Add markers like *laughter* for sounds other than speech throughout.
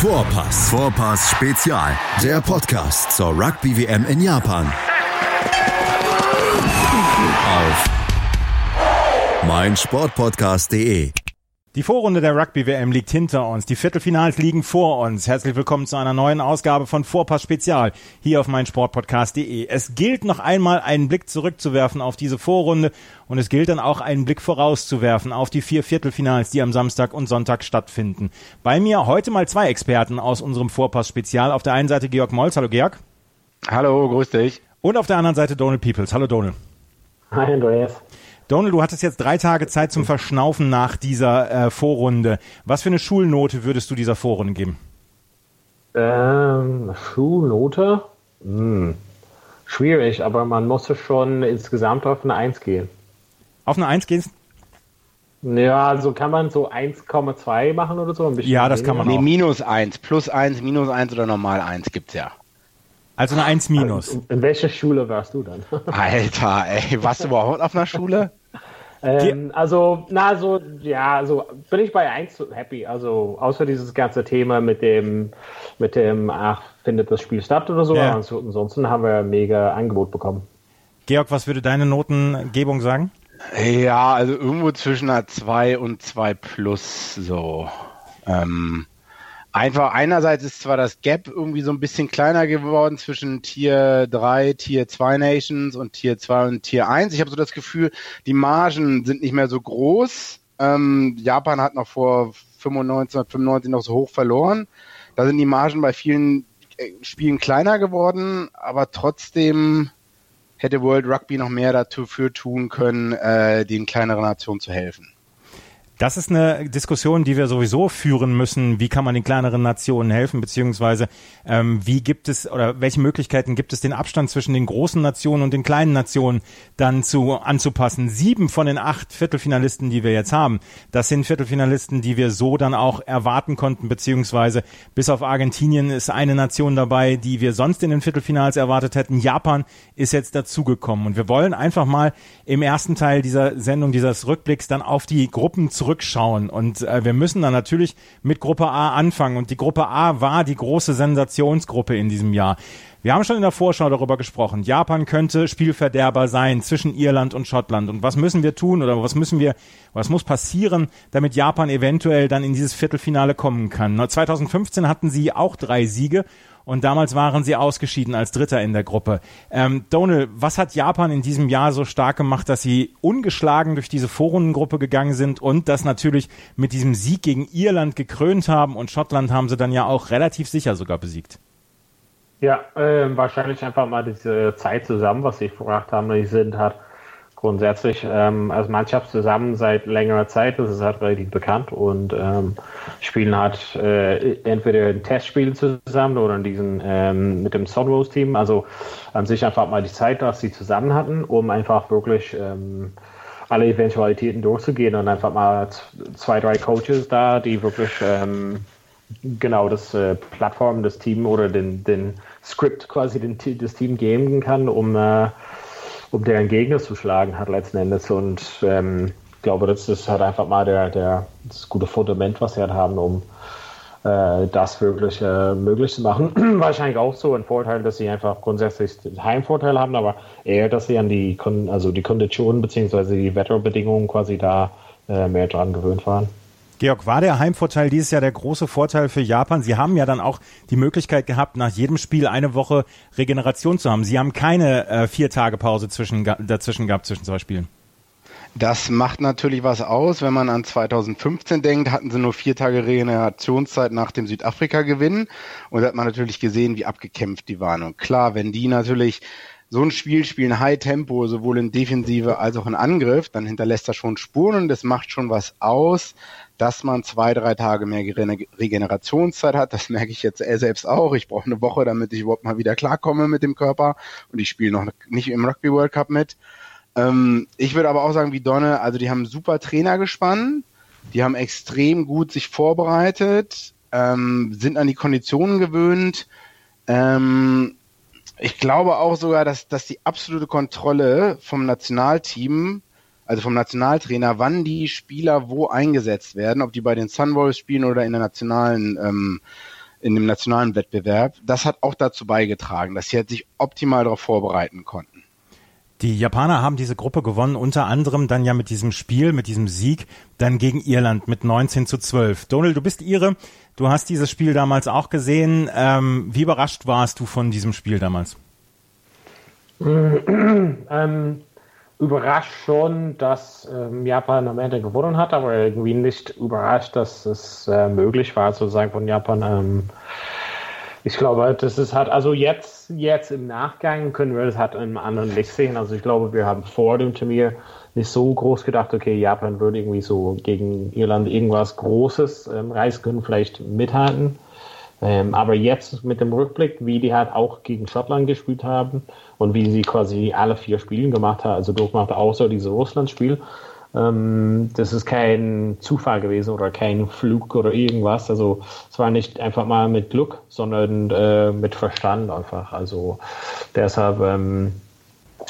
Vorpass. Vorpass Spezial. Der Podcast zur Rugby WM in Japan. Auf meinsportpodcast.de. Die Vorrunde der Rugby-WM liegt hinter uns, die Viertelfinals liegen vor uns. Herzlich willkommen zu einer neuen Ausgabe von Vorpass Spezial hier auf meinsportpodcast.de. Es gilt noch einmal einen Blick zurückzuwerfen auf diese Vorrunde und es gilt dann auch einen Blick vorauszuwerfen auf die vier Viertelfinals, die am Samstag und Sonntag stattfinden. Bei mir heute mal zwei Experten aus unserem Vorpass Spezial. Auf der einen Seite Georg Molz. Hallo Georg. Hallo, grüß dich. Und auf der anderen Seite Donald Peoples. Hallo Donald. Hi Andreas. Donald, du hattest jetzt drei Tage Zeit zum Verschnaufen nach dieser äh, Vorrunde. Was für eine Schulnote würdest du dieser Vorrunde geben? Ähm, Schulnote? Hm. Schwierig, aber man muss schon insgesamt auf eine 1 gehen. Auf eine 1 gehst? Ja, also kann man so 1,2 machen oder so? Ein ja, das kann man nee, auch. minus 1, plus 1, minus 1 oder normal 1 gibt's ja. Also eine 1 minus. In, in welcher Schule warst du dann? Alter, ey, warst du überhaupt auf einer Schule? *laughs* Ähm, also, na, so, ja, also bin ich bei 1 happy. Also, außer dieses ganze Thema mit dem, mit dem, ach, findet das Spiel statt oder so. Ja. Ansonsten haben wir ein mega Angebot bekommen. Georg, was würde deine Notengebung sagen? Ja, also irgendwo zwischen einer 2 und 2 plus so. Ähm, einfach einerseits ist zwar das Gap irgendwie so ein bisschen kleiner geworden zwischen Tier 3, Tier 2 Nations und Tier 2 und Tier 1. Ich habe so das Gefühl, die Margen sind nicht mehr so groß. Ähm, Japan hat noch vor 95, 95 noch so hoch verloren. Da sind die Margen bei vielen äh, Spielen kleiner geworden, aber trotzdem hätte World Rugby noch mehr dafür tun können, äh, den kleineren Nationen zu helfen. Das ist eine Diskussion, die wir sowieso führen müssen. Wie kann man den kleineren Nationen helfen, beziehungsweise ähm, wie gibt es oder welche Möglichkeiten gibt es, den Abstand zwischen den großen Nationen und den kleinen Nationen dann zu anzupassen? Sieben von den acht Viertelfinalisten, die wir jetzt haben, das sind Viertelfinalisten, die wir so dann auch erwarten konnten, beziehungsweise bis auf Argentinien ist eine Nation dabei, die wir sonst in den Viertelfinals erwartet hätten. Japan ist jetzt dazugekommen und wir wollen einfach mal im ersten Teil dieser Sendung, dieses Rückblicks dann auf die Gruppen zurück zurückschauen. Und äh, wir müssen dann natürlich mit Gruppe A anfangen. Und die Gruppe A war die große Sensationsgruppe in diesem Jahr. Wir haben schon in der Vorschau darüber gesprochen. Japan könnte Spielverderber sein zwischen Irland und Schottland. Und was müssen wir tun oder was müssen wir, was muss passieren, damit Japan eventuell dann in dieses Viertelfinale kommen kann? 2015 hatten sie auch drei Siege und damals waren sie ausgeschieden als Dritter in der Gruppe. Ähm, Donald, was hat Japan in diesem Jahr so stark gemacht, dass sie ungeschlagen durch diese Vorrundengruppe gegangen sind und das natürlich mit diesem Sieg gegen Irland gekrönt haben und Schottland haben sie dann ja auch relativ sicher sogar besiegt? Ja, äh, wahrscheinlich einfach mal diese Zeit zusammen, was sie verbracht haben. Die sind halt grundsätzlich ähm, als Mannschaft zusammen seit längerer Zeit. Das ist halt relativ bekannt und ähm, spielen halt äh, entweder in Testspielen zusammen oder in diesen ähm, mit dem Sunrose Team. Also an sich einfach mal die Zeit, dass sie zusammen hatten, um einfach wirklich ähm, alle Eventualitäten durchzugehen und einfach mal zwei, drei Coaches da, die wirklich ähm, genau das äh, Plattform, das Team oder den, den Script quasi den, das Team geben kann, um äh, um deren Gegner zu schlagen hat letzten Endes. Und ähm, ich glaube, das ist halt einfach mal der, der, das gute Fundament, was sie halt haben, um äh, das wirklich äh, möglich zu machen. *clears throat* Wahrscheinlich auch so ein Vorteil, dass sie einfach grundsätzlich Heimvorteil haben, aber eher, dass sie an die, also die Konditionen bzw. die Wetterbedingungen quasi da äh, mehr dran gewöhnt waren. Georg, war der Heimvorteil dieses Jahr der große Vorteil für Japan? Sie haben ja dann auch die Möglichkeit gehabt, nach jedem Spiel eine Woche Regeneration zu haben. Sie haben keine äh, vier Tage Pause zwischen, dazwischen gehabt zwischen zwei Spielen. Das macht natürlich was aus. Wenn man an 2015 denkt, hatten sie nur vier Tage Regenerationszeit nach dem Südafrika-Gewinn. Und da hat man natürlich gesehen, wie abgekämpft die waren. Und klar, wenn die natürlich so ein Spiel spielen, High Tempo, sowohl in Defensive als auch in Angriff, dann hinterlässt das schon Spuren und das macht schon was aus dass man zwei, drei Tage mehr Regenerationszeit hat. Das merke ich jetzt selbst auch. Ich brauche eine Woche, damit ich überhaupt mal wieder klarkomme mit dem Körper. Und ich spiele noch nicht im Rugby World Cup mit. Ähm, ich würde aber auch sagen, wie Donne, also die haben super Trainer gespannt. Die haben extrem gut sich vorbereitet, ähm, sind an die Konditionen gewöhnt. Ähm, ich glaube auch sogar, dass, dass die absolute Kontrolle vom Nationalteam also vom Nationaltrainer, wann die Spieler wo eingesetzt werden, ob die bei den Sunwolves spielen oder in der nationalen ähm, in dem nationalen Wettbewerb. Das hat auch dazu beigetragen, dass sie halt sich optimal darauf vorbereiten konnten. Die Japaner haben diese Gruppe gewonnen, unter anderem dann ja mit diesem Spiel, mit diesem Sieg, dann gegen Irland mit 19 zu 12. Donald, du bist Ire, du hast dieses Spiel damals auch gesehen. Ähm, wie überrascht warst du von diesem Spiel damals? *clears throat* ähm, überrascht schon, dass ähm, Japan am Ende gewonnen hat, aber irgendwie nicht überrascht, dass es äh, möglich war, sozusagen von Japan. Ähm, ich glaube, das ist halt, also jetzt, jetzt im Nachgang können wir das halt in einem anderen Licht sehen. Also ich glaube, wir haben vor dem Turnier nicht so groß gedacht, okay, Japan würde irgendwie so gegen Irland irgendwas Großes ähm, reißen können, vielleicht mithalten. Ähm, aber jetzt mit dem Rückblick, wie die halt auch gegen Schottland gespielt haben und wie sie quasi alle vier Spiele gemacht haben, also durchmacht außer dieses Russland-Spiel, ähm, das ist kein Zufall gewesen oder kein Flug oder irgendwas. Also es war nicht einfach mal mit Glück, sondern äh, mit Verstand einfach. Also deshalb ähm,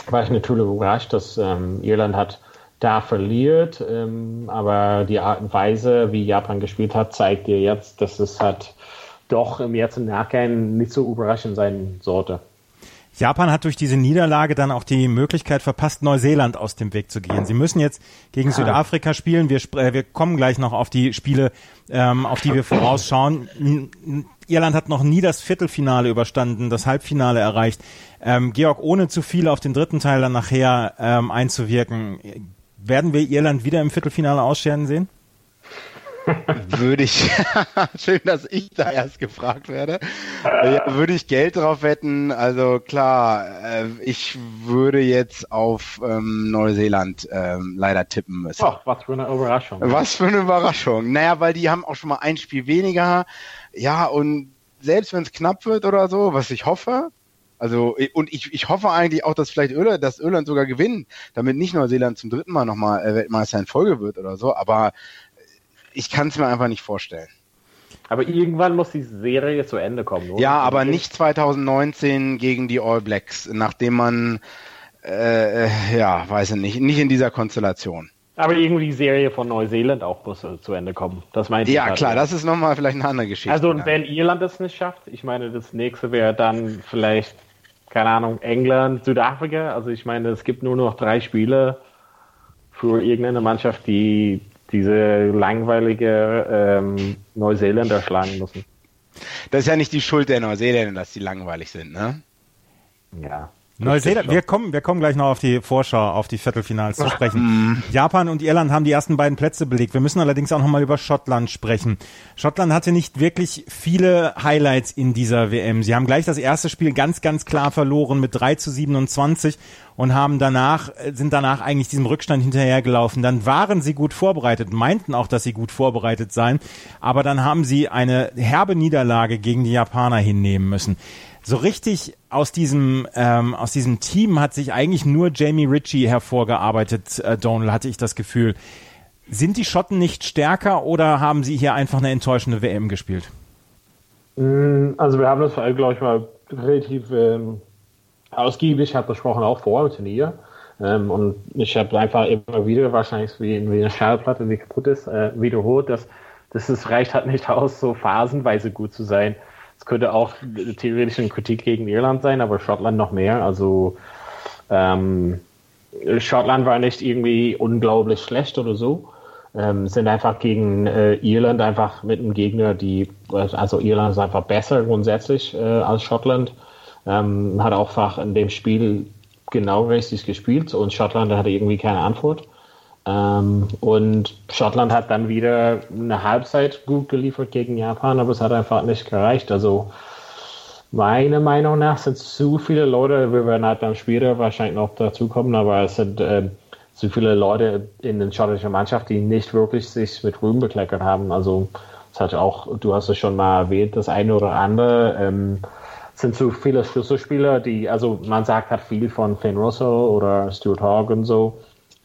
war ich natürlich überrascht, dass ähm, Irland hat da verliert, ähm, aber die Art und Weise, wie Japan gespielt hat, zeigt dir jetzt, dass es halt doch im jetzt im Nachgang nicht so überraschend sein sollte. Japan hat durch diese Niederlage dann auch die Möglichkeit verpasst, Neuseeland aus dem Weg zu gehen. Sie müssen jetzt gegen Südafrika spielen. Wir, äh, wir kommen gleich noch auf die Spiele, ähm, auf die wir vorausschauen. Irland hat noch nie das Viertelfinale überstanden, das Halbfinale erreicht. Ähm, Georg, ohne zu viel auf den dritten Teil dann nachher ähm, einzuwirken, werden wir Irland wieder im Viertelfinale ausscheren sehen? *laughs* würde ich, *laughs* schön, dass ich da erst gefragt werde, ja, würde ich Geld drauf wetten. Also klar, äh, ich würde jetzt auf ähm, Neuseeland ähm, leider tippen müssen. Ach, was für eine Überraschung. Was für eine Überraschung. Naja, weil die haben auch schon mal ein Spiel weniger. Ja, und selbst wenn es knapp wird oder so, was ich hoffe, also und ich, ich hoffe eigentlich auch, dass vielleicht Irland, dass Irland sogar gewinnt, damit nicht Neuseeland zum dritten Mal nochmal äh, Weltmeister in Folge wird oder so. Aber ich kann es mir einfach nicht vorstellen. Aber irgendwann muss die Serie zu Ende kommen, oder? Ja, aber nicht 2019 gegen die All Blacks, nachdem man, äh, ja, weiß ich nicht, nicht in dieser Konstellation. Aber irgendwie die Serie von Neuseeland auch muss zu Ende kommen. Das meinte ja, ich. Ja, klar, das ist nochmal vielleicht eine andere Geschichte. Also, und wenn Irland es nicht schafft, ich meine, das nächste wäre dann vielleicht, keine Ahnung, England, Südafrika. Also, ich meine, es gibt nur noch drei Spiele für irgendeine Mannschaft, die diese langweilige ähm, Neuseeländer schlagen müssen. Das ist ja nicht die Schuld der Neuseeländer, dass die langweilig sind, ne? Ja. Neuseeland, wir kommen, wir kommen gleich noch auf die Vorschau, auf die Viertelfinals zu sprechen. Mhm. Japan und Irland haben die ersten beiden Plätze belegt. Wir müssen allerdings auch noch mal über Schottland sprechen. Schottland hatte nicht wirklich viele Highlights in dieser WM. Sie haben gleich das erste Spiel ganz, ganz klar verloren mit 3 zu 27 und haben danach, sind danach eigentlich diesem Rückstand hinterhergelaufen. Dann waren sie gut vorbereitet, meinten auch, dass sie gut vorbereitet seien, aber dann haben sie eine herbe Niederlage gegen die Japaner hinnehmen müssen so richtig aus diesem ähm, aus diesem Team hat sich eigentlich nur Jamie Ritchie hervorgearbeitet. Äh, Donald hatte ich das Gefühl. Sind die Schotten nicht stärker oder haben sie hier einfach eine enttäuschende WM gespielt? Mm, also wir haben das, glaube ich, mal relativ ähm, ausgiebig hat besprochen, auch vor dem Turnier. Ähm, und ich habe einfach immer wieder, wahrscheinlich wie, wie eine Schallplatte, die kaputt ist, äh, wiederholt, dass, dass es reicht halt nicht aus, so phasenweise gut zu sein. Es könnte auch theoretisch eine Kritik gegen Irland sein, aber Schottland noch mehr. Also ähm, Schottland war nicht irgendwie unglaublich schlecht oder so. Ähm, sind einfach gegen äh, Irland einfach mit einem Gegner, die, also Irland ist einfach besser grundsätzlich äh, als Schottland. Ähm, hat auch einfach in dem Spiel genau richtig gespielt und Schottland hatte irgendwie keine Antwort. Ähm, und Schottland hat dann wieder eine Halbzeit gut geliefert gegen Japan, aber es hat einfach nicht gereicht. Also meiner Meinung nach sind zu viele Leute, wir werden halt beim Spiel wahrscheinlich noch dazukommen, aber es sind äh, zu viele Leute in der schottischen Mannschaft, die nicht wirklich sich mit Ruhm bekleckert haben. Also es hat auch, du hast es schon mal erwähnt, das eine oder andere. Ähm, sind zu viele Schlüsselspieler, die, also man sagt halt viel von Finn Russell oder Stuart Hogg und so.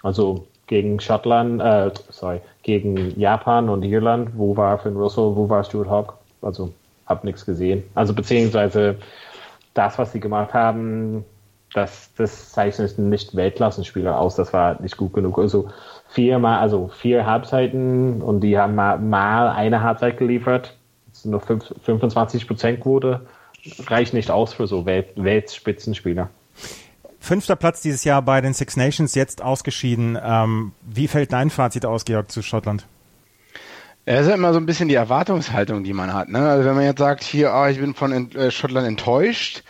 Also gegen Schottland, äh, sorry, gegen Japan und Irland, wo war Finn Russell, wo war Stuart Hogg? Also hab nichts gesehen. Also beziehungsweise das, was sie gemacht haben, das, das zeichnet nicht Weltklassenspieler aus. Das war nicht gut genug. Also viermal, also vier Halbzeiten und die haben mal, mal eine Halbzeit geliefert. nur 25 Prozent Quote reicht nicht aus für so Welt Weltspitzenspieler. Fünfter Platz dieses Jahr bei den Six Nations, jetzt ausgeschieden. Ähm, wie fällt dein Fazit aus, Georg, zu Schottland? Es ist immer so ein bisschen die Erwartungshaltung, die man hat. Ne? Also wenn man jetzt sagt, hier, ah, ich bin von äh, Schottland enttäuscht,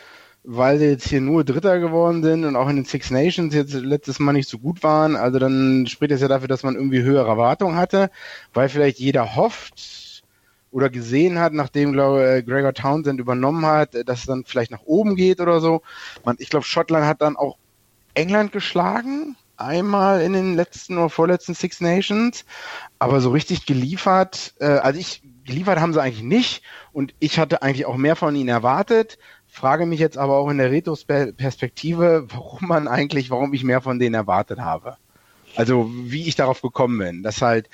weil sie jetzt hier nur Dritter geworden sind und auch in den Six Nations jetzt letztes Mal nicht so gut waren, also dann spricht das ja dafür, dass man irgendwie höhere Erwartungen hatte, weil vielleicht jeder hofft oder gesehen hat, nachdem, glaube ich, Gregor Townsend übernommen hat, dass es dann vielleicht nach oben geht oder so. Man, ich glaube, Schottland hat dann auch England geschlagen, einmal in den letzten oder vorletzten Six Nations, aber so richtig geliefert, äh, also ich geliefert haben sie eigentlich nicht und ich hatte eigentlich auch mehr von ihnen erwartet. Frage mich jetzt aber auch in der Retrospektive, warum man eigentlich, warum ich mehr von denen erwartet habe. Also wie ich darauf gekommen bin, dass halt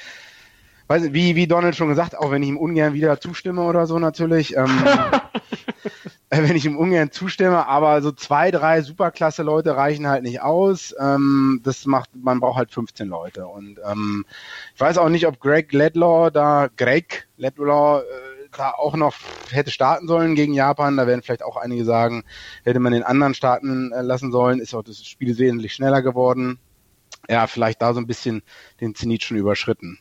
weiß nicht, wie, wie Donald schon gesagt, auch wenn ich ihm ungern wieder zustimme oder so natürlich, ähm, *laughs* äh, wenn ich ihm ungern zustimme, aber so zwei, drei superklasse Leute reichen halt nicht aus. Ähm, das macht, man braucht halt 15 Leute. Und ähm, ich weiß auch nicht, ob Greg Ledlaw da, Greg Ledlaw, äh, da auch noch hätte starten sollen gegen Japan. Da werden vielleicht auch einige sagen, hätte man den anderen starten äh, lassen sollen. Ist auch das Spiel wesentlich schneller geworden. Ja, vielleicht da so ein bisschen den Zenit schon überschritten.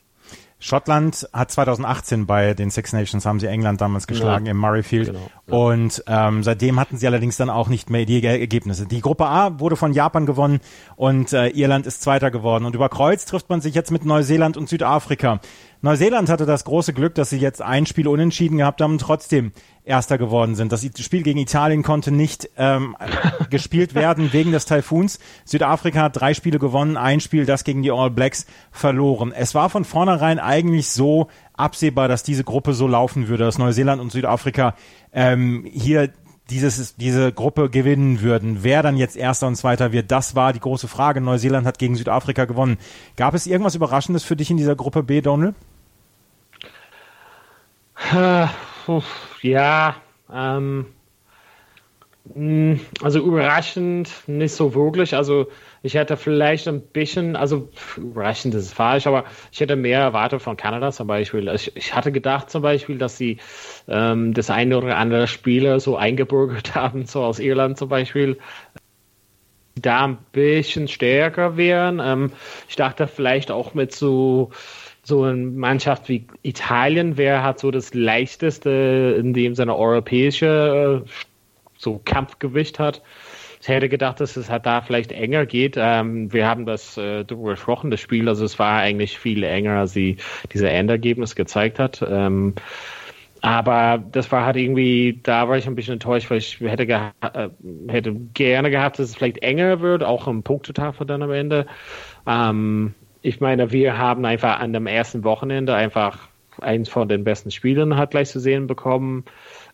Schottland hat 2018 bei den Six Nations haben sie England damals geschlagen ja. im Murrayfield genau, ja. und ähm, seitdem hatten sie allerdings dann auch nicht mehr die Ergebnisse. Die Gruppe A wurde von Japan gewonnen und äh, Irland ist Zweiter geworden und über Kreuz trifft man sich jetzt mit Neuseeland und Südafrika. Neuseeland hatte das große Glück, dass sie jetzt ein Spiel unentschieden gehabt haben und trotzdem Erster geworden sind. Das Spiel gegen Italien konnte nicht ähm, *laughs* gespielt werden wegen des Taifuns. Südafrika hat drei Spiele gewonnen, ein Spiel, das gegen die All Blacks verloren. Es war von vornherein eigentlich so absehbar, dass diese Gruppe so laufen würde, dass Neuseeland und Südafrika ähm, hier dieses, diese Gruppe gewinnen würden. Wer dann jetzt Erster und Zweiter wird, das war die große Frage. Neuseeland hat gegen Südafrika gewonnen. Gab es irgendwas Überraschendes für dich in dieser Gruppe B, Donald? Ja, ähm, mm, also überraschend nicht so wirklich. Also ich hätte vielleicht ein bisschen, also überraschend ist falsch, aber ich hätte mehr erwartet von Kanada zum Beispiel. Ich, ich hatte gedacht zum Beispiel, dass sie ähm, das eine oder andere Spieler so eingebürgert *laughs* haben, so aus Irland zum Beispiel da ein bisschen stärker wären. Ähm, ich dachte vielleicht auch mit so so eine Mannschaft wie Italien wäre halt so das leichteste, in dem seine europäische äh, so Kampfgewicht hat. Ich hätte gedacht, dass es halt da vielleicht enger geht. Ähm, wir haben das äh, darüber gesprochen, das Spiel, also es war eigentlich viel enger, als sie diese Endergebnis gezeigt hat. Ähm, aber das war halt irgendwie, da war ich ein bisschen enttäuscht, weil ich hätte, geha äh, hätte gerne gehabt, dass es vielleicht enger wird, auch im Punktetafel dann am Ende. Ähm, ich meine, wir haben einfach an dem ersten Wochenende einfach eins von den besten Spielen halt gleich zu sehen bekommen.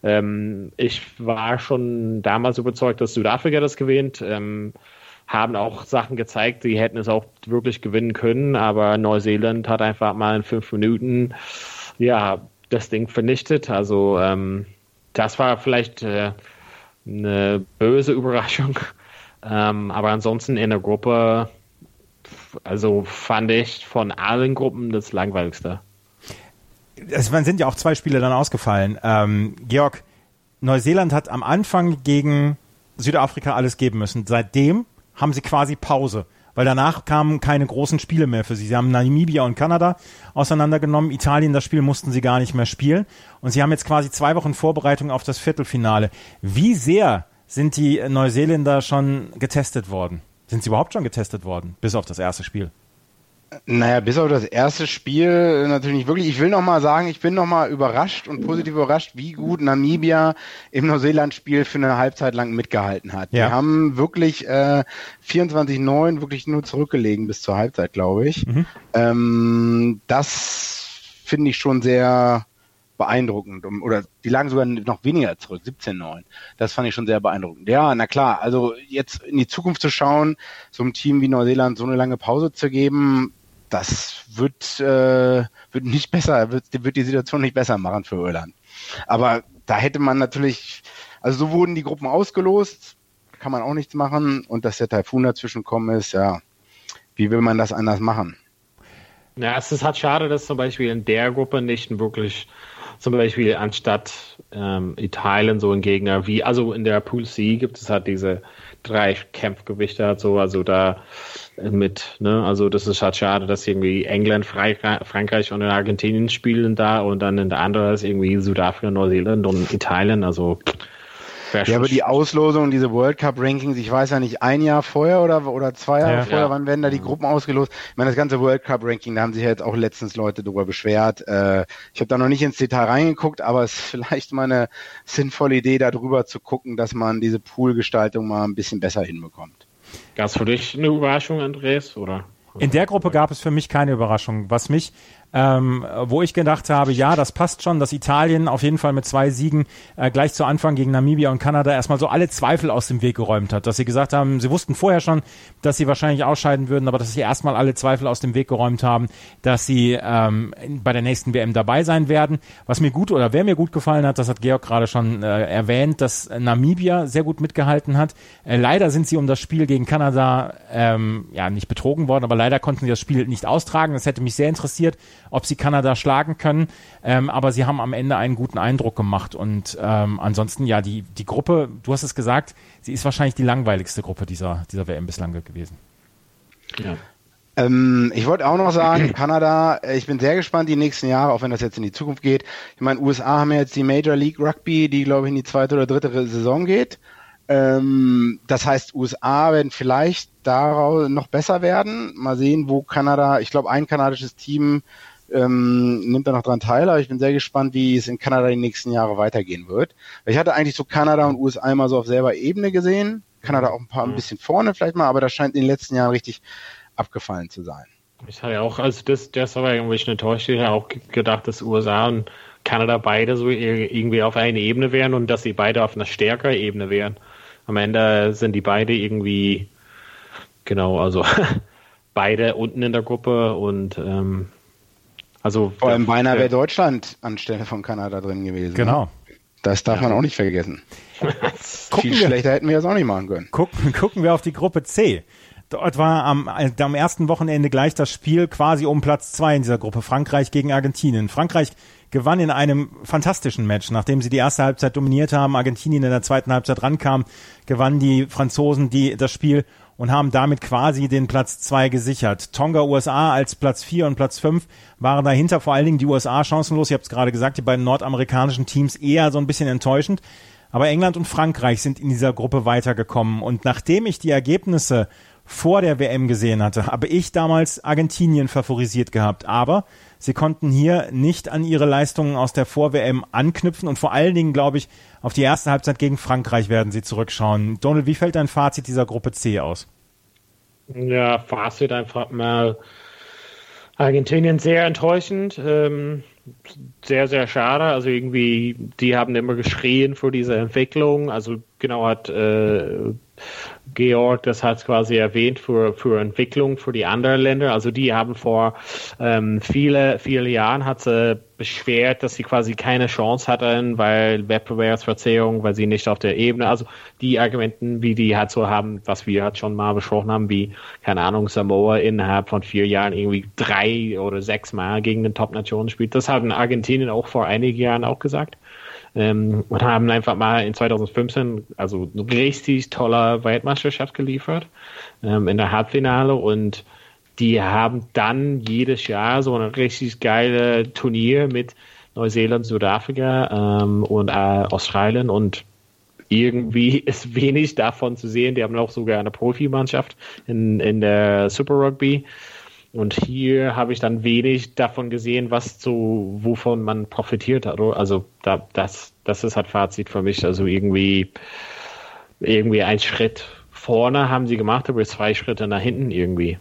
Ähm, ich war schon damals überzeugt, dass Südafrika das gewinnt. Ähm, haben auch Sachen gezeigt, die hätten es auch wirklich gewinnen können, aber Neuseeland hat einfach mal in fünf Minuten ja das Ding vernichtet. Also ähm, das war vielleicht äh, eine böse Überraschung. *laughs* Ähm, aber ansonsten in der Gruppe also fand ich von allen Gruppen das langweiligste. Es sind ja auch zwei Spiele dann ausgefallen. Ähm, Georg, Neuseeland hat am Anfang gegen Südafrika alles geben müssen. Seitdem haben sie quasi Pause, weil danach kamen keine großen Spiele mehr für sie. Sie haben Namibia und Kanada auseinandergenommen. Italien, das Spiel mussten sie gar nicht mehr spielen. Und sie haben jetzt quasi zwei Wochen Vorbereitung auf das Viertelfinale. Wie sehr sind die Neuseeländer schon getestet worden? Sind sie überhaupt schon getestet worden, bis auf das erste Spiel? Naja, bis auf das erste Spiel natürlich nicht wirklich. Ich will noch mal sagen, ich bin noch mal überrascht und positiv überrascht, wie gut Namibia im Neuseeland-Spiel für eine Halbzeit lang mitgehalten hat. Ja. Die haben wirklich äh, 24-9 wirklich nur zurückgelegen bis zur Halbzeit, glaube ich. Mhm. Ähm, das finde ich schon sehr beeindruckend. Oder die lagen sogar noch weniger zurück, 17-9. Das fand ich schon sehr beeindruckend. Ja, na klar, also jetzt in die Zukunft zu schauen, so einem Team wie Neuseeland so eine lange Pause zu geben, das wird, äh, wird nicht besser, wird, wird die Situation nicht besser machen für Irland. Aber da hätte man natürlich, also so wurden die Gruppen ausgelost, kann man auch nichts machen. Und dass der Taifun dazwischen kommen ist, ja, wie will man das anders machen? Ja, es ist halt schade, dass zum Beispiel in der Gruppe nicht wirklich zum Beispiel anstatt ähm, Italien so ein Gegner wie, also in der Pool C gibt es halt diese drei Kämpfgewichte halt so, also da mit, ne, also das ist halt schade, dass irgendwie England, Frankreich und Argentinien spielen da und dann in der anderen ist irgendwie Südafrika, Neuseeland und Italien, also ja, aber die Auslosung, diese World Cup Rankings, ich weiß ja nicht, ein Jahr vorher oder, oder zwei Jahre ja, vorher, ja. wann werden da die Gruppen ausgelost? Ich meine, das ganze World Cup Ranking, da haben sich ja jetzt auch letztens Leute darüber beschwert. Äh, ich habe da noch nicht ins Detail reingeguckt, aber es ist *laughs* vielleicht mal eine sinnvolle Idee, darüber zu gucken, dass man diese Poolgestaltung mal ein bisschen besser hinbekommt. Gab es für dich eine Überraschung, Andreas, oder? In der Gruppe gab es für mich keine Überraschung. Was mich ähm, wo ich gedacht habe, ja, das passt schon, dass Italien auf jeden Fall mit zwei Siegen äh, gleich zu Anfang gegen Namibia und Kanada erstmal so alle Zweifel aus dem Weg geräumt hat, dass sie gesagt haben, sie wussten vorher schon, dass sie wahrscheinlich ausscheiden würden, aber dass sie erstmal alle Zweifel aus dem Weg geräumt haben, dass sie ähm, bei der nächsten WM dabei sein werden. Was mir gut oder wer mir gut gefallen hat, das hat Georg gerade schon äh, erwähnt, dass Namibia sehr gut mitgehalten hat. Äh, leider sind sie um das Spiel gegen Kanada ähm, ja nicht betrogen worden, aber leider konnten sie das Spiel nicht austragen. Das hätte mich sehr interessiert, ob sie Kanada schlagen können. Ähm, aber sie haben am Ende einen guten Eindruck gemacht. Und ähm, ansonsten, ja, die, die Gruppe, du hast es gesagt, sie ist wahrscheinlich die langweiligste Gruppe dieser, dieser WM bislang gewesen. Ja. Ähm, ich wollte auch noch sagen, *clears throat* Kanada, äh, ich bin sehr gespannt die nächsten Jahre, auch wenn das jetzt in die Zukunft geht. Ich meine, USA haben ja jetzt die Major League Rugby, die glaube ich in die zweite oder dritte Saison geht. Ähm, das heißt, USA werden vielleicht daraus noch besser werden. Mal sehen, wo Kanada, ich glaube, ein kanadisches Team ähm, nimmt da noch dran teil, aber ich bin sehr gespannt, wie es in Kanada die nächsten Jahre weitergehen wird. Ich hatte eigentlich so Kanada und USA immer so auf selber Ebene gesehen. Kanada auch ein paar ein mhm. bisschen vorne vielleicht mal, aber das scheint in den letzten Jahren richtig abgefallen zu sein. Ich hatte auch, also das, das war irgendwie enttäuscht. Ich hatte auch gedacht, dass USA und Kanada beide so irgendwie auf einer Ebene wären und dass sie beide auf einer stärkeren Ebene wären. Am Ende sind die beide irgendwie, genau, also *laughs* beide unten in der Gruppe und ähm, also vor allem beinahe wäre Deutschland anstelle von Kanada drin gewesen. Ne? Genau. Das darf ja. man auch nicht vergessen. *laughs* Viel wir, schlechter hätten wir das auch nicht machen können. Gucken, *laughs* gucken wir auf die Gruppe C. Dort war am, am ersten Wochenende gleich das Spiel quasi um Platz zwei in dieser Gruppe. Frankreich gegen Argentinien. Frankreich gewann in einem fantastischen Match. Nachdem sie die erste Halbzeit dominiert haben, Argentinien in der zweiten Halbzeit rankam, gewannen die Franzosen die, das Spiel und haben damit quasi den Platz zwei gesichert. Tonga USA als Platz vier und Platz fünf waren dahinter vor allen Dingen die USA chancenlos. Ihr habt es gerade gesagt, die beiden nordamerikanischen Teams eher so ein bisschen enttäuschend. Aber England und Frankreich sind in dieser Gruppe weitergekommen. Und nachdem ich die Ergebnisse vor der WM gesehen hatte, habe ich damals Argentinien favorisiert gehabt. Aber sie konnten hier nicht an ihre Leistungen aus der Vor-WM anknüpfen und vor allen Dingen, glaube ich, auf die erste Halbzeit gegen Frankreich werden sie zurückschauen. Donald, wie fällt dein Fazit dieser Gruppe C aus? Ja, Fazit einfach mal Argentinien sehr enttäuschend. Ähm, sehr, sehr schade. Also irgendwie, die haben immer geschrien vor dieser Entwicklung. Also genau hat äh, Georg das hat quasi erwähnt für, für Entwicklung für die anderen Länder. Also die haben vor ähm, viele, viele Jahren hat sie beschwert, dass sie quasi keine Chance hatten, weil Wettbewerbsverzerrung, weil sie nicht auf der Ebene, also die Argumenten, wie die halt so haben, was wir halt schon mal besprochen haben, wie, keine Ahnung, Samoa innerhalb von vier Jahren irgendwie drei oder sechs Mal gegen den Top-Nationen spielt. Das hat in Argentinien auch vor einigen Jahren auch gesagt ähm, und haben einfach mal in 2015 also eine richtig toller Weltmeisterschaft geliefert ähm, in der Halbfinale und die haben dann jedes Jahr so ein richtig geile Turnier mit Neuseeland, Südafrika ähm, und äh, Australien und irgendwie *laughs* ist wenig davon zu sehen. Die haben auch sogar eine Profimannschaft in, in der Super Rugby. Und hier habe ich dann wenig davon gesehen, was so, wovon man profitiert hat. Also da, das, das ist halt Fazit für mich. Also irgendwie, irgendwie ein Schritt vorne haben sie gemacht, aber zwei Schritte nach hinten irgendwie.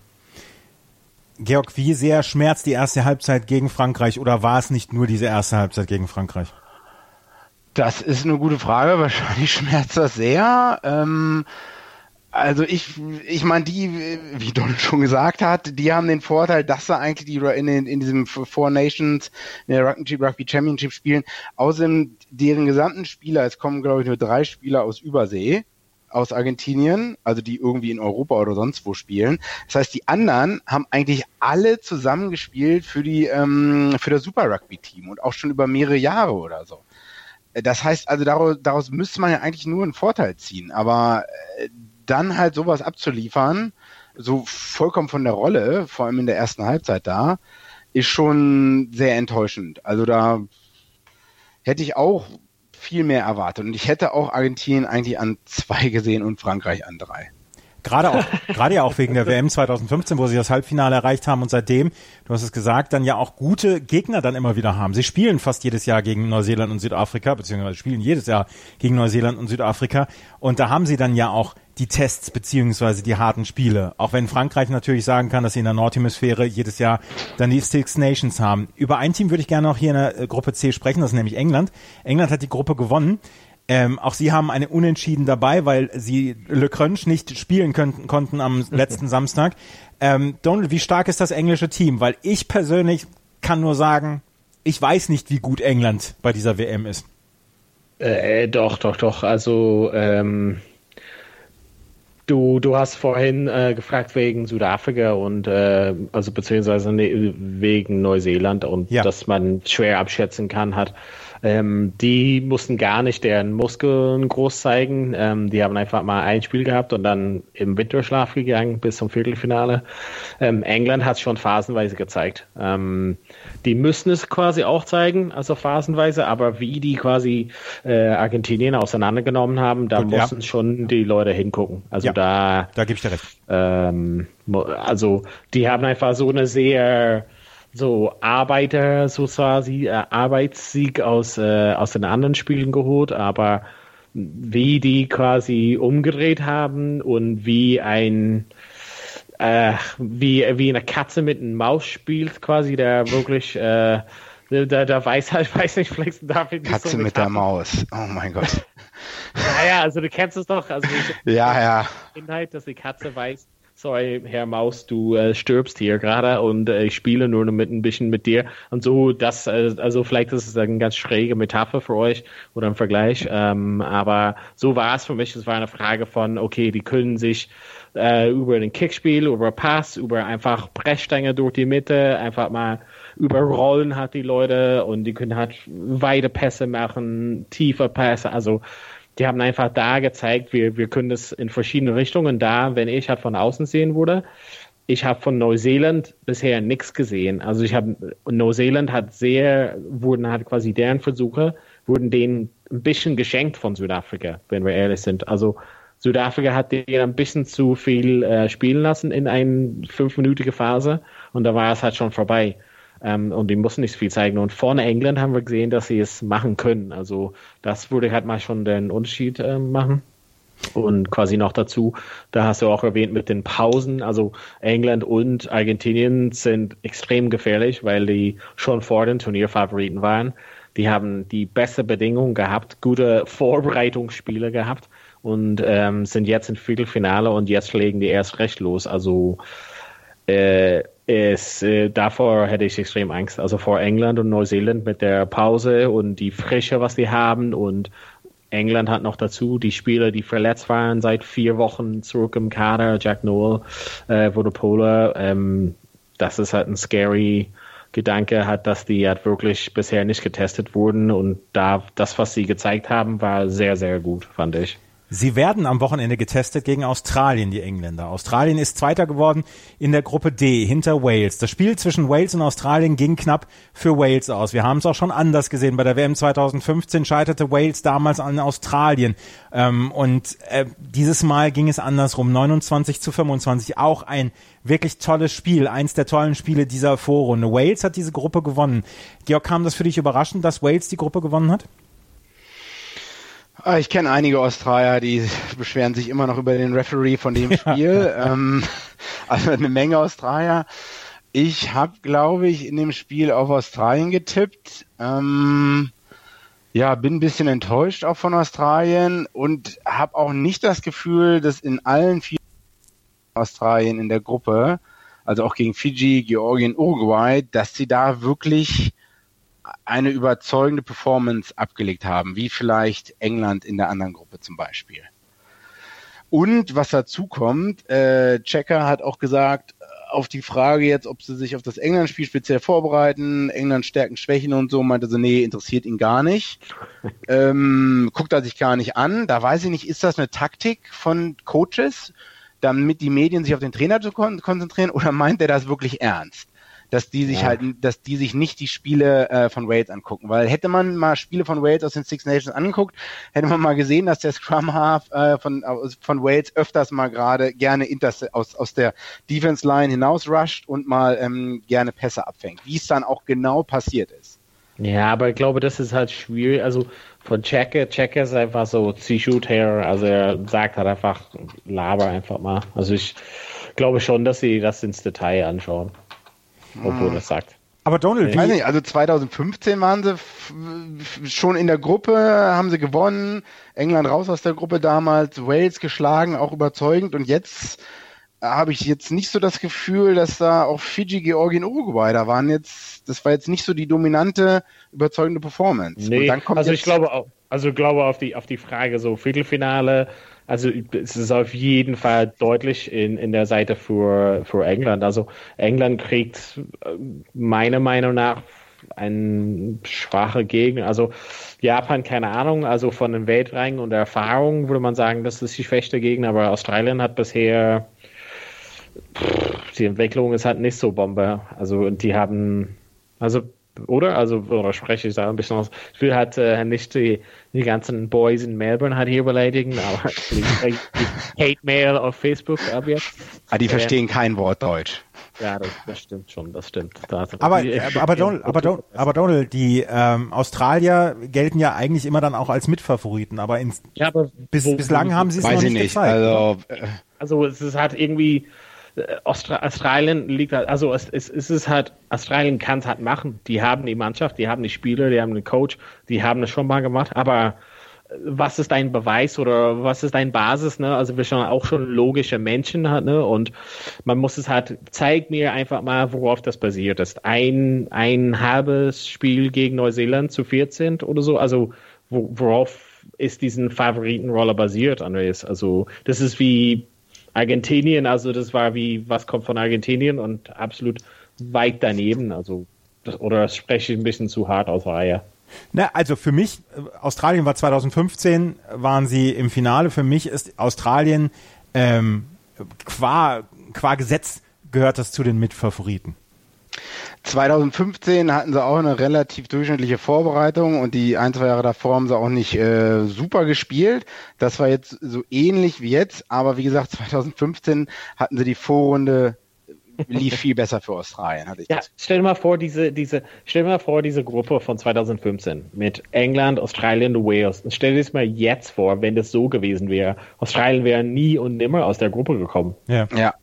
Georg, wie sehr schmerzt die erste Halbzeit gegen Frankreich oder war es nicht nur diese erste Halbzeit gegen Frankreich? Das ist eine gute Frage. *laughs* Wahrscheinlich schmerzt das sehr. Ähm, also ich, ich meine, die, wie Donald schon gesagt hat, die haben den Vorteil, dass sie eigentlich die in, in, in diesem Four Nations, in der Rugby Championship spielen. Außerdem deren gesamten Spieler, es kommen glaube ich nur drei Spieler aus Übersee, aus Argentinien, also die irgendwie in Europa oder sonst wo spielen. Das heißt, die anderen haben eigentlich alle zusammengespielt für die ähm, für das Super Rugby Team und auch schon über mehrere Jahre oder so. Das heißt also daraus, daraus müsste man ja eigentlich nur einen Vorteil ziehen, aber äh, dann halt sowas abzuliefern, so vollkommen von der Rolle, vor allem in der ersten Halbzeit da, ist schon sehr enttäuschend. Also da hätte ich auch viel mehr erwartet. Und ich hätte auch Argentinien eigentlich an zwei gesehen und Frankreich an drei. Gerade auch, gerade ja auch wegen der WM 2015, wo sie das Halbfinale erreicht haben und seitdem, du hast es gesagt, dann ja auch gute Gegner dann immer wieder haben. Sie spielen fast jedes Jahr gegen Neuseeland und Südafrika, beziehungsweise spielen jedes Jahr gegen Neuseeland und Südafrika. Und da haben sie dann ja auch die Tests beziehungsweise die harten Spiele. Auch wenn Frankreich natürlich sagen kann, dass sie in der Nordhemisphäre jedes Jahr dann die Six Nations haben. Über ein Team würde ich gerne noch hier in der äh, Gruppe C sprechen, das ist nämlich England. England hat die Gruppe gewonnen. Ähm, auch sie haben eine Unentschieden dabei, weil sie Le Crunch nicht spielen könnten, konnten am *laughs* letzten Samstag. Ähm, Donald, wie stark ist das englische Team? Weil ich persönlich kann nur sagen, ich weiß nicht, wie gut England bei dieser WM ist. Äh, doch, doch, doch. Also ähm, du, du hast vorhin äh, gefragt wegen Südafrika und äh, also beziehungsweise ne, wegen Neuseeland und ja. dass man schwer abschätzen kann, hat ähm, die mussten gar nicht deren Muskeln groß zeigen. Ähm, die haben einfach mal ein Spiel gehabt und dann im Winterschlaf gegangen bis zum Viertelfinale. Ähm, England hat es schon phasenweise gezeigt. Ähm, die müssen es quasi auch zeigen, also phasenweise, aber wie die quasi äh, Argentinien auseinandergenommen haben, da Gut, mussten ja. schon die Leute hingucken. Also ja, da. Da gebe ich dir recht. Ähm, also die haben einfach so eine sehr so Arbeiter, so quasi, äh, Arbeitssieg aus, äh, aus den anderen Spielen geholt, aber wie die quasi umgedreht haben und wie ein äh, wie, wie eine Katze mit einem Maus spielt, quasi, der wirklich äh, da, da weiß halt, *laughs* weiß nicht, vielleicht darf ich nicht Katze so mit der Maus. Oh mein Gott. *laughs* Naja, also du kennst es doch. Also *laughs* ja, ja. Inhalt, dass die Katze weiß, sorry, Herr Maus, du äh, stirbst hier gerade und äh, ich spiele nur noch mit ein bisschen mit dir. Und so, das, äh, also vielleicht ist es eine ganz schräge Metapher für euch oder ein Vergleich. Ähm, aber so war es für mich. Es war eine Frage von, okay, die können sich äh, über den Kickspiel, über Pass, über einfach Brechstange durch die Mitte, einfach mal überrollen hat die Leute und die können halt weite Pässe machen, tiefe Pässe, also die haben einfach da gezeigt, wir, wir können das in verschiedene Richtungen da, wenn ich halt von außen sehen würde. Ich habe von Neuseeland bisher nichts gesehen. Also ich habe, Neuseeland hat sehr, wurden halt quasi deren Versuche, wurden denen ein bisschen geschenkt von Südafrika, wenn wir ehrlich sind. Also Südafrika hat denen ein bisschen zu viel äh, spielen lassen in eine fünfminütige Phase und da war es halt schon vorbei. Ähm, und die mussten nicht viel zeigen. Und vorne England haben wir gesehen, dass sie es machen können. Also das würde halt mal schon den Unterschied äh, machen. Und quasi noch dazu, da hast du auch erwähnt mit den Pausen, also England und Argentinien sind extrem gefährlich, weil die schon vor den Turnierfavoriten waren. Die haben die beste Bedingungen gehabt, gute Vorbereitungsspiele gehabt und ähm, sind jetzt im Viertelfinale und jetzt legen die erst recht los. Also äh, ist, äh, davor hätte ich extrem Angst. Also vor England und Neuseeland mit der Pause und die Frische, was die haben und England hat noch dazu die Spieler, die verletzt waren, seit vier Wochen zurück im Kader, Jack Noel, äh, Vodopola. Ähm, das ist halt ein scary Gedanke, hat, dass die halt wirklich bisher nicht getestet wurden und da das, was sie gezeigt haben, war sehr, sehr gut, fand ich. Sie werden am Wochenende getestet gegen Australien, die Engländer. Australien ist Zweiter geworden in der Gruppe D hinter Wales. Das Spiel zwischen Wales und Australien ging knapp für Wales aus. Wir haben es auch schon anders gesehen. Bei der WM 2015 scheiterte Wales damals an Australien. Ähm, und äh, dieses Mal ging es andersrum. 29 zu 25. Auch ein wirklich tolles Spiel. Eins der tollen Spiele dieser Vorrunde. Wales hat diese Gruppe gewonnen. Georg, kam das für dich überraschend, dass Wales die Gruppe gewonnen hat? Ah, ich kenne einige Australier, die beschweren sich immer noch über den Referee von dem Spiel. Ja. Ähm, also eine Menge Australier. Ich habe, glaube ich, in dem Spiel auf Australien getippt. Ähm, ja, bin ein bisschen enttäuscht auch von Australien und habe auch nicht das Gefühl, dass in allen vier Australien in der Gruppe, also auch gegen Fiji, Georgien, Uruguay, dass sie da wirklich eine überzeugende Performance abgelegt haben, wie vielleicht England in der anderen Gruppe zum Beispiel. Und was dazu kommt, äh, Checker hat auch gesagt, auf die Frage jetzt, ob sie sich auf das England-Spiel speziell vorbereiten, England Stärken, Schwächen und so, meinte sie, nee, interessiert ihn gar nicht. *laughs* ähm, guckt er sich gar nicht an. Da weiß ich nicht, ist das eine Taktik von Coaches, damit die Medien sich auf den Trainer zu kon konzentrieren oder meint er das wirklich ernst? Dass die sich ja. halt, dass die sich nicht die Spiele äh, von Wales angucken. Weil hätte man mal Spiele von Wales aus den Six Nations angeguckt, hätte man mal gesehen, dass der Scrum Half äh, von, von Wales öfters mal gerade gerne Interse aus, aus der Defense Line hinaus rusht und mal ähm, gerne Pässe abfängt. Wie es dann auch genau passiert ist. Ja, aber ich glaube, das ist halt schwierig. Also von Checker, Checker ist einfach so C-Shoot-Hair. Also er sagt halt einfach, laber einfach mal. Also ich glaube schon, dass sie das ins Detail anschauen obwohl hm. er sagt. Aber Donald, ich weiß nicht, also 2015 waren sie schon in der Gruppe, haben sie gewonnen, England raus aus der Gruppe damals, Wales geschlagen, auch überzeugend und jetzt habe ich jetzt nicht so das Gefühl, dass da auch Fiji, Georgien, Uruguay da waren jetzt, das war jetzt nicht so die dominante, überzeugende Performance. Nee, also ich glaube auch, also ich glaube auf die, auf die Frage so Viertelfinale, also es ist auf jeden Fall deutlich in, in der Seite für, für England. Also England kriegt äh, meiner Meinung nach ein schwache Gegner. Also Japan, keine Ahnung, also von den Welträngen und der Erfahrung würde man sagen, das ist die schwächste Gegner, aber Australien hat bisher pff, die Entwicklung ist halt nicht so Bombe. Also die haben, also oder? Also, oder spreche ich da ein bisschen aus. Ich will halt äh, nicht die, die ganzen Boys in Melbourne halt hier beleidigen, *laughs* aber die, die Hate Mail auf Facebook ab jetzt. Ah, die verstehen äh, kein Wort Deutsch. Ja, das, das stimmt schon, das stimmt. Das, aber, die, aber, Donald, aber, Donald, aber Donald, die ähm, Australier gelten ja eigentlich immer dann auch als Mitfavoriten, aber, ins, ja, aber bis, wo, bislang haben sie es noch nicht, nicht gezeigt. Also, äh, also es ist halt irgendwie Austra Australien liegt halt, also es, es, es ist halt, Australien kann es halt machen. Die haben die Mannschaft, die haben die Spieler, die haben den Coach, die haben es schon mal gemacht, aber äh, was ist dein Beweis oder was ist dein Basis, ne? Also wir schon auch schon logische Menschen halt, ne? Und man muss es halt, zeig mir einfach mal, worauf das basiert ist. Ein, ein halbes Spiel gegen Neuseeland zu 14 oder so, also wo, worauf ist diesen Favoritenroller basiert, Andreas? Also das ist wie Argentinien, also das war wie, was kommt von Argentinien und absolut weit daneben. Also, das, oder das spreche ich ein bisschen zu hart aus Reihe. Na, also für mich, Australien war 2015, waren sie im Finale. Für mich ist Australien ähm, qua, qua Gesetz gehört das zu den Mitfavoriten. 2015 hatten sie auch eine relativ durchschnittliche Vorbereitung und die ein, zwei Jahre davor haben sie auch nicht äh, super gespielt. Das war jetzt so ähnlich wie jetzt, aber wie gesagt, *laughs* 2015 hatten sie die Vorrunde lief viel besser für Australien, hatte ich ja, stell dir mal vor, diese, diese, stell dir mal vor, diese Gruppe von 2015 mit England, Australien und Wales. Und stell dir das mal jetzt vor, wenn das so gewesen wäre. Australien wäre nie und nimmer aus der Gruppe gekommen. Ja. ja.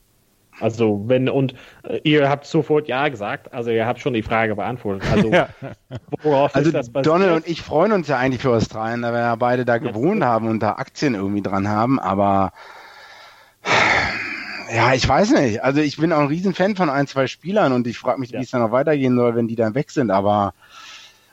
Also wenn und äh, ihr habt sofort ja gesagt, also ihr habt schon die Frage beantwortet. Also *laughs* ja. worauf also ist das basiert? Donald und ich freuen uns ja eigentlich für Australien, da wir ja beide da gewohnt haben und da Aktien irgendwie dran haben, aber ja, ich weiß nicht. Also ich bin auch ein Riesenfan von ein, zwei Spielern und ich frage mich, wie es dann noch weitergehen soll, wenn die dann weg sind, aber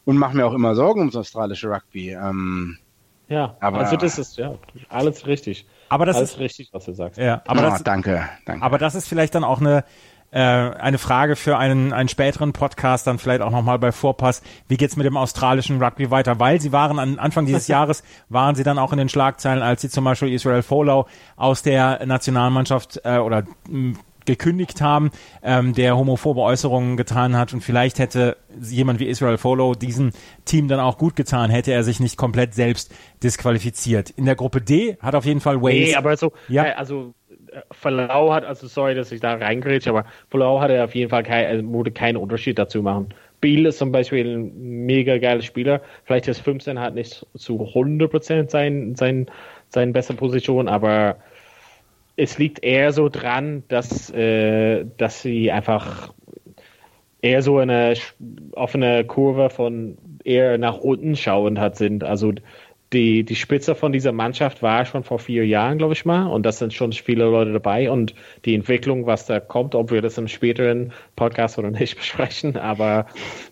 und mache mir auch immer Sorgen ums australische Rugby. Ähm, ja, aber also das ist ja alles richtig. Aber das Alles ist richtig, was du sagst. Ja, aber oh, das, danke, danke. Aber das ist vielleicht dann auch eine äh, eine Frage für einen, einen späteren Podcast, dann vielleicht auch nochmal bei Vorpass. Wie geht's mit dem australischen Rugby weiter? Weil sie waren an Anfang dieses *laughs* Jahres, waren sie dann auch in den Schlagzeilen, als sie zum Beispiel Israel Folau aus der Nationalmannschaft äh, oder mh, gekündigt haben, ähm, der homophobe Äußerungen getan hat und vielleicht hätte jemand wie Israel Follow diesem Team dann auch gut getan, hätte er sich nicht komplett selbst disqualifiziert. In der Gruppe D hat auf jeden Fall Wales. Nee, aber so, ja. Äh, also Verlau hat, also sorry, dass ich da reingrätsche, aber Verlau hatte auf jeden Fall kein, also wurde keinen Unterschied dazu machen. Biel ist zum Beispiel ein mega geiler Spieler. Vielleicht ist 15 halt nicht zu 100% sein, sein, sein beste Position, aber es liegt eher so dran, dass, äh, dass sie einfach eher so eine offene Kurve von eher nach unten schauend hat sind. Also die, die Spitze von dieser Mannschaft war schon vor vier Jahren, glaube ich mal, und das sind schon viele Leute dabei und die Entwicklung, was da kommt, ob wir das im späteren Podcast oder nicht *laughs* besprechen, aber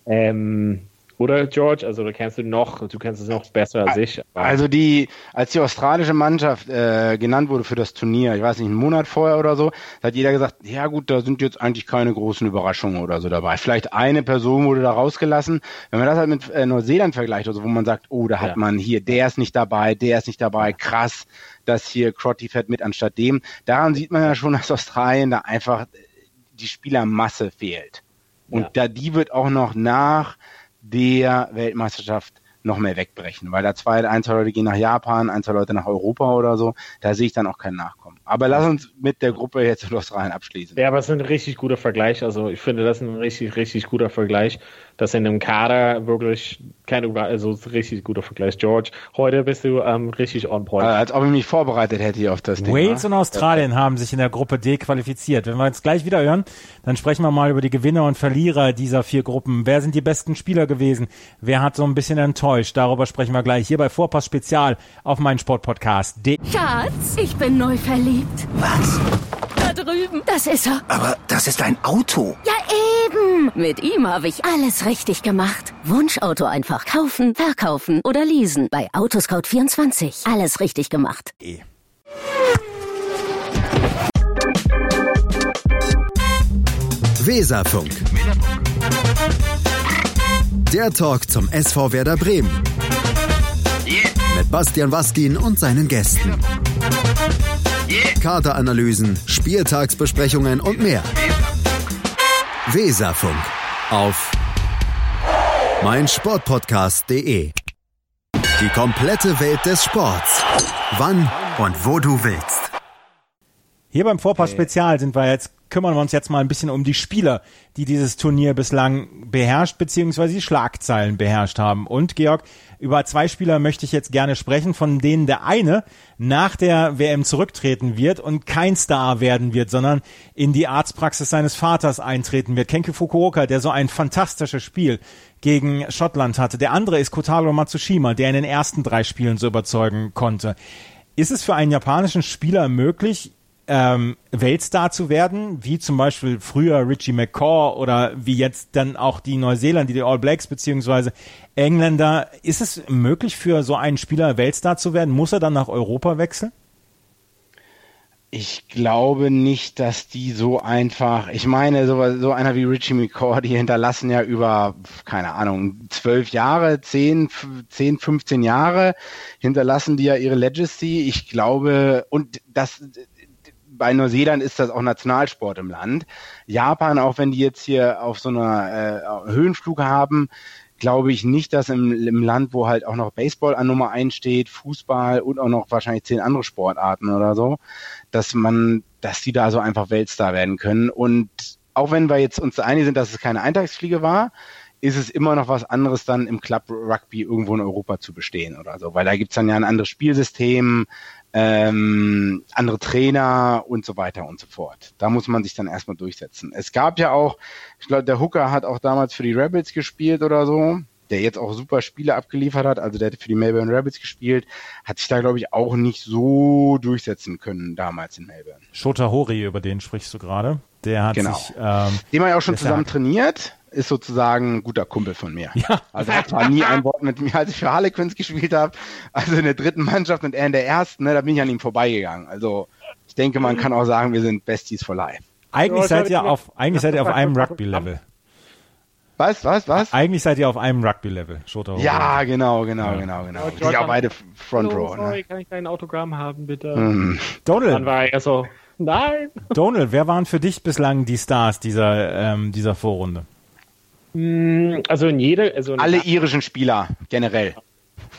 ähm, Oder George? Also du kennst du noch, du kennst es noch besser als ich. Also die, als die australische Mannschaft äh, genannt wurde für das Turnier, ich weiß nicht, einen Monat vorher oder so, hat jeder gesagt, ja gut, da sind jetzt eigentlich keine großen Überraschungen oder so dabei. Vielleicht eine Person wurde da rausgelassen. Wenn man das halt mit äh, Neuseeland vergleicht, also wo man sagt, oh, da hat ja. man hier, der ist nicht dabei, der ist nicht dabei, krass, dass hier Crotty fährt mit anstatt dem. Daran sieht man ja schon, dass Australien da einfach die Spielermasse fehlt. Und ja. da die wird auch noch nach der Weltmeisterschaft noch mehr wegbrechen, weil da zwei, ein, zwei Leute gehen nach Japan, ein, zwei Leute nach Europa oder so, da sehe ich dann auch keinen Nachkommen. Aber lass uns mit der Gruppe jetzt *laughs* Australien abschließen. Ja, aber es ist ein richtig guter Vergleich. Also ich finde, das ist ein richtig, richtig guter Vergleich, dass in einem Kader wirklich keine, also richtig guter Vergleich. George, heute bist du ähm, richtig on point. als ob ich mich vorbereitet hätte hier auf das Thema. Wales und Australien ja. haben sich in der Gruppe D qualifiziert. Wenn wir jetzt gleich wieder hören, dann sprechen wir mal über die Gewinner und Verlierer dieser vier Gruppen. Wer sind die besten Spieler gewesen? Wer hat so ein bisschen enttäuscht? Darüber sprechen wir gleich hier bei Vorpass Spezial auf meinen Sportpodcast. D Schatz, ich bin neu verliebt. Was? Da drüben. Das ist er. Aber das ist ein Auto. Ja, eben. Mit ihm habe ich alles richtig gemacht. Wunschauto einfach kaufen, verkaufen oder leasen. Bei Autoscout24. Alles richtig gemacht. E. Weserfunk. Der Talk zum SV Werder Bremen. Mit Bastian Waskin und seinen Gästen. Kaderanalysen, Spieltagsbesprechungen und mehr. Weserfunk auf meinsportpodcast.de. Die komplette Welt des Sports. Wann und wo du willst. Hier beim Vorpass Spezial sind wir jetzt kümmern wir uns jetzt mal ein bisschen um die Spieler, die dieses Turnier bislang beherrscht, beziehungsweise die Schlagzeilen beherrscht haben. Und Georg, über zwei Spieler möchte ich jetzt gerne sprechen, von denen der eine nach der WM zurücktreten wird und kein Star werden wird, sondern in die Arztpraxis seines Vaters eintreten wird. Kenki Fukuoka, der so ein fantastisches Spiel gegen Schottland hatte. Der andere ist Kotaro Matsushima, der in den ersten drei Spielen so überzeugen konnte. Ist es für einen japanischen Spieler möglich, ähm, Weltstar zu werden, wie zum Beispiel früher Richie McCaw oder wie jetzt dann auch die Neuseeländer, die All Blacks beziehungsweise Engländer. Ist es möglich für so einen Spieler Weltstar zu werden? Muss er dann nach Europa wechseln? Ich glaube nicht, dass die so einfach, ich meine, so, so einer wie Richie McCaw, die hinterlassen ja über, keine Ahnung, zwölf Jahre, zehn, zehn, 15 Jahre, hinterlassen die ja ihre Legacy. Ich glaube, und das, bei Neuseeland ist das auch Nationalsport im Land. Japan, auch wenn die jetzt hier auf so einer äh, Höhenflug haben, glaube ich nicht, dass im, im Land, wo halt auch noch Baseball an Nummer eins steht, Fußball und auch noch wahrscheinlich zehn andere Sportarten oder so, dass man, dass die da so einfach Weltstar werden können. Und auch wenn wir jetzt uns einig sind, dass es keine Eintagsfliege war, ist es immer noch was anderes dann im Club Rugby irgendwo in Europa zu bestehen oder so, weil da gibt's dann ja ein anderes Spielsystem, ähm, andere Trainer und so weiter und so fort. Da muss man sich dann erstmal durchsetzen. Es gab ja auch, ich glaube, der Hooker hat auch damals für die Rebels gespielt oder so, der jetzt auch super Spiele abgeliefert hat, also der hat für die Melbourne Rebels gespielt, hat sich da, glaube ich, auch nicht so durchsetzen können damals in Melbourne. Shota Hori, über den sprichst du gerade. Der hat genau. sich. Ähm, den haben ja auch schon zusammen trainiert ist sozusagen ein guter Kumpel von mir. Ja. Also er hat zwar nie ein Wort mit mir, als ich für Harlequins gespielt habe, also in der dritten Mannschaft und er in der ersten, ne, da bin ich an ihm vorbeigegangen. Also ich denke, man kann auch sagen, wir sind Besties for Life. Eigentlich seid ihr auf, eigentlich seid ihr auf einem Rugby-Level. Was, was, was? Eigentlich seid ihr auf einem Rugby-Level. Ja, genau, genau, ja. genau, genau. Die auch beide Front Row. Sorry, ne? kann ich dein Autogramm haben, bitte? Mhm. Donald. Dann war er so, nein. Donald, wer waren für dich bislang die Stars dieser, ähm, dieser Vorrunde? Hm, also in jeder. Also in alle irischen Spieler generell.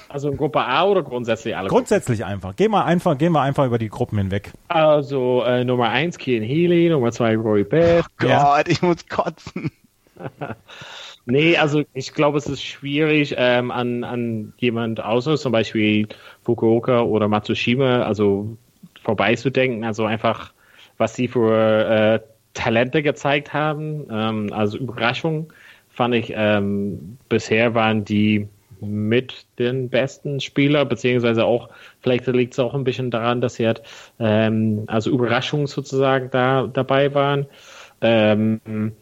Also in Gruppe A oder grundsätzlich alle? Grundsätzlich Gruppen? einfach. Gehen wir einfach, gehen wir einfach über die Gruppen hinweg. Also äh, Nummer 1 Kian Healy, Nummer 2 Roy Beth. Oh Gott, ja. ich muss kotzen. *laughs* nee, also ich glaube, es ist schwierig ähm, an, an jemand außer zum Beispiel Fukuoka oder Matsushima, also vorbeizudenken. Also einfach, was sie für äh, Talente gezeigt haben, ähm, also Überraschung fand ich, ähm, bisher waren die mit den besten Spieler, beziehungsweise auch, vielleicht liegt es auch ein bisschen daran, dass sie halt, ähm, also Überraschungen sozusagen da dabei waren. Ähm,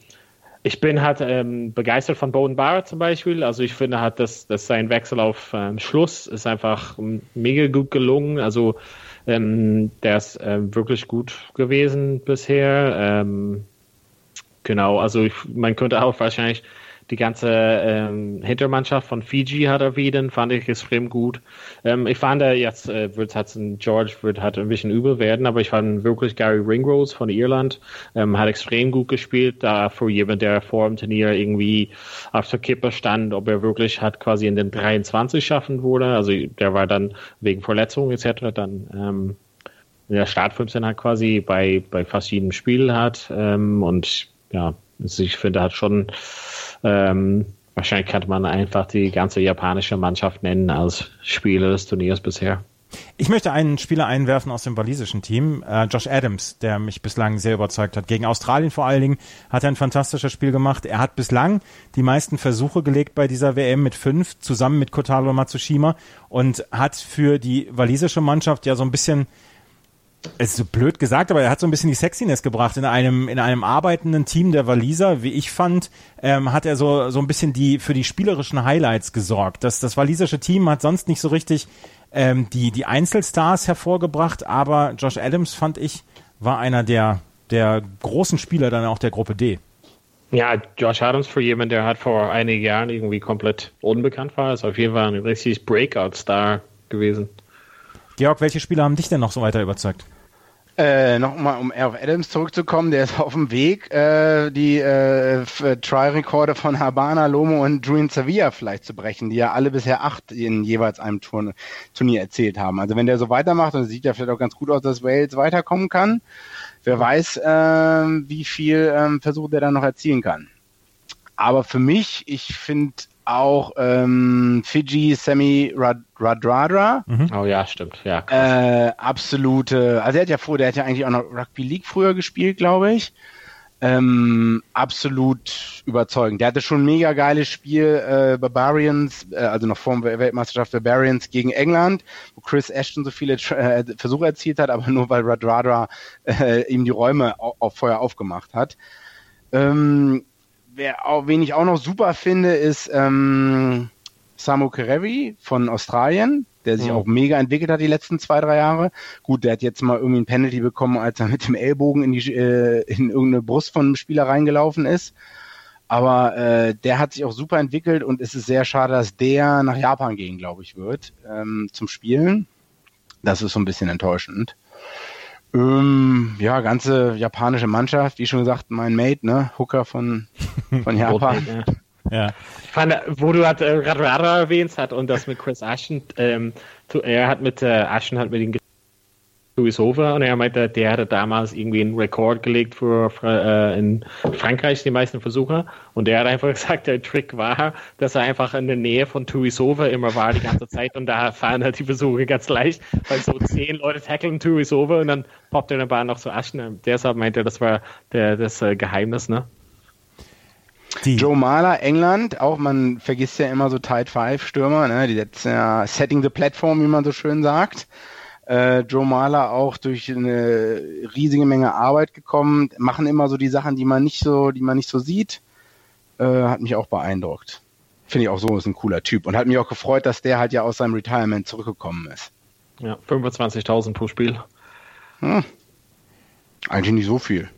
ich bin halt ähm, begeistert von Boden Barrett zum Beispiel. Also ich finde halt, dass, dass sein Wechsel auf ähm, Schluss ist einfach mega gut gelungen. Also ähm, der ist ähm, wirklich gut gewesen bisher. Ähm, genau, also ich, man könnte auch wahrscheinlich die ganze ähm, Hintermannschaft von Fiji hat erwähnt, fand ich extrem gut. Ähm, ich fand, jetzt äh, wird halt George wird halt ein bisschen übel werden, aber ich fand wirklich Gary Ringrose von Irland ähm, hat extrem gut gespielt, da für jemand, der vor dem Turnier irgendwie auf der Kippe stand, ob er wirklich hat quasi in den 23 schaffen würde. Also der war dann wegen Verletzungen etc. dann ähm, in der Start 15 hat quasi bei, bei fast jedem Spiel hat ähm, und ja, also ich finde, hat schon ähm, wahrscheinlich könnte man einfach die ganze japanische Mannschaft nennen als Spieler des Turniers bisher. Ich möchte einen Spieler einwerfen aus dem walisischen Team, äh, Josh Adams, der mich bislang sehr überzeugt hat. Gegen Australien vor allen Dingen hat er ein fantastisches Spiel gemacht. Er hat bislang die meisten Versuche gelegt bei dieser WM mit fünf, zusammen mit Kotaro Matsushima und hat für die walisische Mannschaft ja so ein bisschen es ist so blöd gesagt, aber er hat so ein bisschen die Sexiness gebracht in einem in einem arbeitenden Team der Waliser, wie ich fand, ähm, hat er so so ein bisschen die für die spielerischen Highlights gesorgt. Das das walisische Team hat sonst nicht so richtig ähm, die die Einzelstars hervorgebracht, aber Josh Adams fand ich war einer der der großen Spieler dann auch der Gruppe D. Ja, Josh Adams für jemanden, der hat vor einigen Jahren irgendwie komplett unbekannt war, ist auf jeden Fall ein richtiges Breakout-Star gewesen. Georg, welche Spieler haben dich denn noch so weiter überzeugt? Äh, Nochmal, um auf Adams zurückzukommen, der ist auf dem Weg, äh, die äh, Try-Rekorde von Habana, Lomo und Julian Sevilla vielleicht zu brechen, die ja alle bisher acht in jeweils einem Turn Turnier erzählt haben. Also wenn der so weitermacht, dann sieht ja vielleicht auch ganz gut aus, dass Wales weiterkommen kann. Wer weiß, äh, wie viel ähm, Versuche der dann noch erzielen kann. Aber für mich, ich finde auch ähm, Fiji Semi Radradra. Mhm. Oh ja, stimmt. Ja. Äh, absolute, also er hat ja vor, der hat ja eigentlich auch noch Rugby League früher gespielt, glaube ich. Ähm, absolut überzeugend. Der hatte schon ein mega geiles Spiel, äh, Barbarians, äh, also noch vor der Weltmeisterschaft Barbarians gegen England, wo Chris Ashton so viele äh, Versuche erzielt hat, aber *laughs* nur weil Radradra äh, ihm die Räume auf, auf Feuer aufgemacht hat. Ähm, wer auch, wen ich auch noch super finde, ist ähm, Samu Kerevi von Australien, der sich mhm. auch mega entwickelt hat die letzten zwei, drei Jahre. Gut, der hat jetzt mal irgendwie ein Penalty bekommen, als er mit dem Ellbogen in, die, äh, in irgendeine Brust von einem Spieler reingelaufen ist. Aber äh, der hat sich auch super entwickelt und es ist sehr schade, dass der nach Japan gehen, glaube ich, wird ähm, zum Spielen. Das ist so ein bisschen enttäuschend. Ähm, ja, ganze japanische Mannschaft, wie schon gesagt, mein Mate, ne, Hooker von, von *laughs* Japan. *laughs* ja. Ich fand, wo du halt äh, Radara erwähnt hat und das mit Chris Ashton, ähm, er hat mit äh, Ashton hat mit ihm Over und er meinte, der hatte damals irgendwie einen Rekord gelegt für, äh, in Frankreich die meisten Versuche und der hat einfach *laughs* gesagt, der Trick war, dass er einfach in der Nähe von Over immer war die ganze Zeit und da fahren halt die Versuche ganz leicht, weil so zehn Leute tackeln Over und dann poppt er in der Bahn noch so Aschen. Deshalb meinte er, das war der, das äh, Geheimnis, ne? Die. Joe Mahler, England, auch man vergisst ja immer so Tide 5 Stürmer, ne? die setzen ja Setting the Platform, wie man so schön sagt äh, Joe Mahler auch durch eine riesige Menge Arbeit gekommen, machen immer so die Sachen, die man nicht so, die man nicht so sieht. Äh, hat mich auch beeindruckt. Finde ich auch so, ist ein cooler Typ. Und hat mich auch gefreut, dass der halt ja aus seinem Retirement zurückgekommen ist. Ja, 25.000 pro Spiel. Hm. Eigentlich nicht so viel.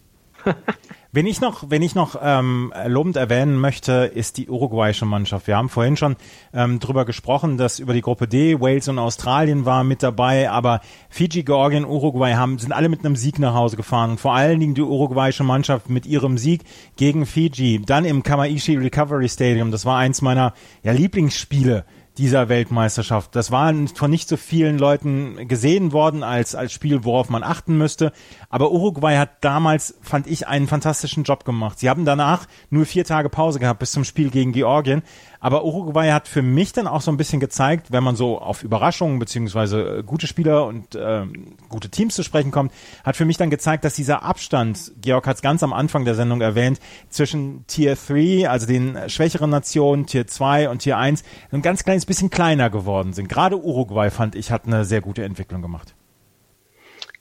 *laughs* Wenn ich noch, wenn ich noch ähm, lobend erwähnen möchte, ist die uruguayische Mannschaft. Wir haben vorhin schon ähm, drüber gesprochen, dass über die Gruppe D Wales und Australien waren mit dabei, aber Fiji, Georgien, Uruguay haben sind alle mit einem Sieg nach Hause gefahren und vor allen Dingen die uruguayische Mannschaft mit ihrem Sieg gegen Fiji, dann im Kamaishi Recovery Stadium. Das war eins meiner ja, Lieblingsspiele dieser Weltmeisterschaft. Das war von nicht so vielen Leuten gesehen worden als, als Spiel, worauf man achten müsste. Aber Uruguay hat damals, fand ich, einen fantastischen Job gemacht. Sie haben danach nur vier Tage Pause gehabt bis zum Spiel gegen Georgien. Aber Uruguay hat für mich dann auch so ein bisschen gezeigt, wenn man so auf Überraschungen beziehungsweise äh, gute Spieler und äh, gute Teams zu sprechen kommt, hat für mich dann gezeigt, dass dieser Abstand, Georg hat es ganz am Anfang der Sendung erwähnt, zwischen Tier 3, also den schwächeren Nationen, Tier 2 und Tier 1, ein ganz kleines bisschen kleiner geworden sind. Gerade Uruguay, fand ich, hat eine sehr gute Entwicklung gemacht.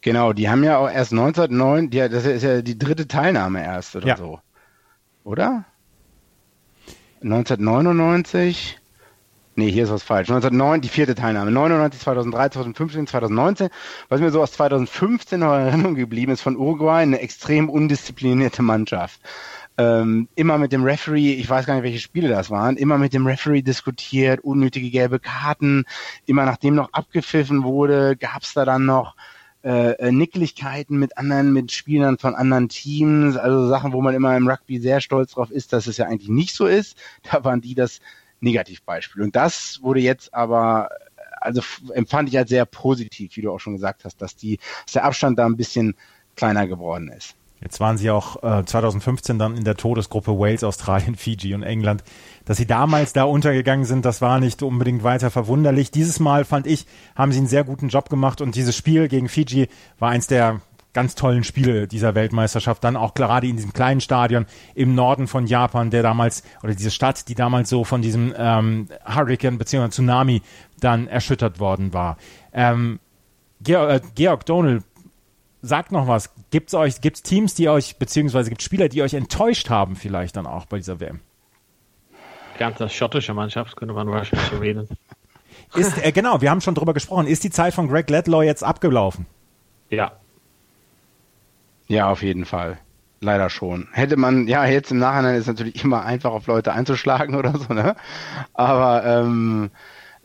Genau, die haben ja auch erst 1909, die, das ist ja die dritte Teilnahme erst oder ja. so. Oder? 1999. Nee, hier ist was falsch. 1909, die vierte Teilnahme. 99, 2003, 2015, 2019. Was mir so aus 2015 noch in Erinnerung geblieben ist von Uruguay, eine extrem undisziplinierte Mannschaft. Ähm, immer mit dem Referee, ich weiß gar nicht, welche Spiele das waren, immer mit dem Referee diskutiert, unnötige gelbe Karten. Immer nachdem noch abgepfiffen wurde, gab es da dann noch äh, äh, Nicklichkeiten mit anderen, mit Spielern von anderen Teams, also Sachen, wo man immer im Rugby sehr stolz drauf ist, dass es ja eigentlich nicht so ist. *laughs* Da waren die das Negativbeispiel. Und das wurde jetzt aber, also empfand ich als sehr positiv, wie du auch schon gesagt hast, dass die, dass der Abstand da ein bisschen kleiner geworden ist. Jetzt waren sie auch äh, 2015 dann in der Todesgruppe Wales, Australien, *laughs* Fiji und England. Dass sie damals da untergegangen sind, das war nicht unbedingt weiter verwunderlich. Dieses Mal fand ich, haben sie einen sehr guten Job gemacht und dieses Spiel gegen Fiji war eins der ganz tollen Spiele dieser Weltmeisterschaft. Dann auch gerade in diesem kleinen Stadion im Norden von Japan, der damals, oder diese Stadt, die damals so von diesem ähm, Hurricane bzw. Tsunami dann erschüttert worden war. Ähm, Georg, äh, Georg Donald, sagt noch was. Gibt es euch, gibt's Teams, die euch, beziehungsweise gibt Spieler, die euch enttäuscht haben, vielleicht dann auch bei dieser WM? Die ganze schottische Mannschaft könnte man wahrscheinlich reden. Ist, äh, genau, wir haben schon drüber gesprochen. Ist die Zeit von Greg Ledlow jetzt abgelaufen? Ja, ja, auf jeden Fall. Leider schon. Hätte man, ja, jetzt im Nachhinein ist natürlich immer einfach auf Leute einzuschlagen *laughs* oder so, ne? Aber ähm,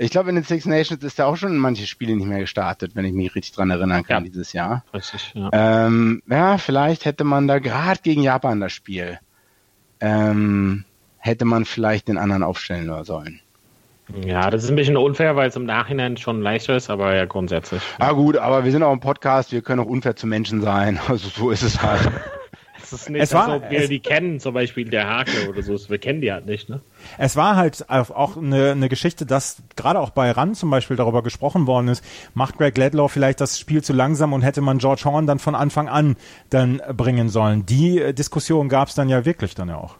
ich glaube, in den Six Nations ist ja auch schon manche Spiele nicht mehr gestartet, wenn ich mich richtig dran erinnern kann, ja. dieses Jahr. Richtig, ja. Ähm, ja, vielleicht hätte man da gerade gegen Japan das Spiel, ähm, hätte man vielleicht den anderen aufstellen sollen. Ja, das ist ein bisschen unfair, weil es im Nachhinein schon leichter ist, aber ja grundsätzlich. Ah gut, aber wir sind auch ein Podcast, wir können auch unfair zu Menschen sein. *laughs* Also so ist es halt. *laughs* es ist nicht, es war, als ob wir die kennen, zum Beispiel der Hake oder so. Wir kennen die halt nicht, ne? Es war halt auch eine, eine Geschichte, dass gerade auch bei RAN zum Beispiel darüber gesprochen worden ist, macht Greg Ledlow vielleicht das Spiel zu langsam und hätte man George Horn dann von Anfang an dann bringen sollen. Die äh, Diskussion gab es dann ja wirklich dann ja auch.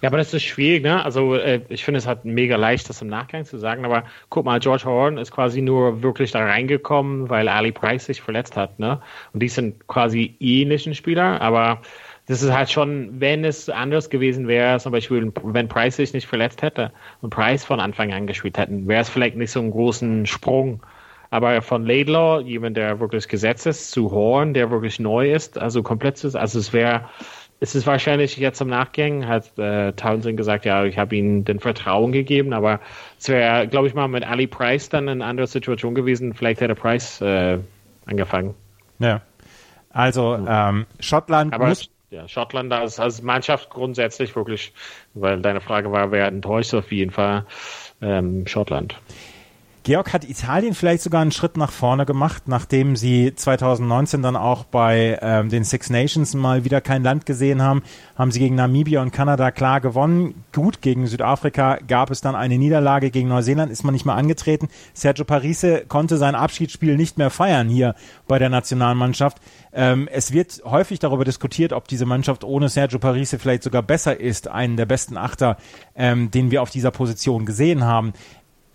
Ja, aber das ist schwierig, ne? Also äh, ich finde es halt mega leicht, das im Nachgang zu sagen, aber guck mal, George Horn ist quasi nur wirklich da reingekommen, weil Ali Price sich verletzt hat, ne? Und die sind quasi ähnlichen Spieler, aber das ist halt schon, wenn es anders gewesen wäre, zum Beispiel, wenn Price sich nicht verletzt hätte und Price von Anfang an gespielt hätten, wäre es vielleicht nicht so einen großen Sprung. Aber von Laidlaw, jemand, der wirklich gesetzt ist, zu Horn, der wirklich neu ist, also komplett ist, also es wäre es ist wahrscheinlich jetzt im Nachgang, hat äh, Townsend gesagt, ja, ich habe ihnen den Vertrauen gegeben, aber es wäre, glaube ich mal, mit Ali Price dann eine andere Situation gewesen. Vielleicht hätte Price äh, angefangen. Ja. Also ähm, Schottland aber muss ja, Schottland als, als Mannschaft grundsätzlich wirklich, weil deine Frage war, wer enttäuscht auf jeden Fall ähm, Schottland. Georg, hat Italien vielleicht sogar einen Schritt nach vorne gemacht, nachdem sie 2019 dann auch bei ähm, den Six Nations mal wieder kein Land gesehen haben, haben sie gegen Namibia und Kanada klar gewonnen. Gut, gegen Südafrika gab es dann eine Niederlage, gegen Neuseeland ist man nicht mehr angetreten. Sergio Parise konnte sein Abschiedsspiel nicht mehr feiern hier bei der Nationalmannschaft. Ähm, es wird häufig darüber diskutiert, ob diese Mannschaft ohne Sergio Parise vielleicht sogar besser ist, einen der besten Achter, ähm, den wir auf dieser Position gesehen haben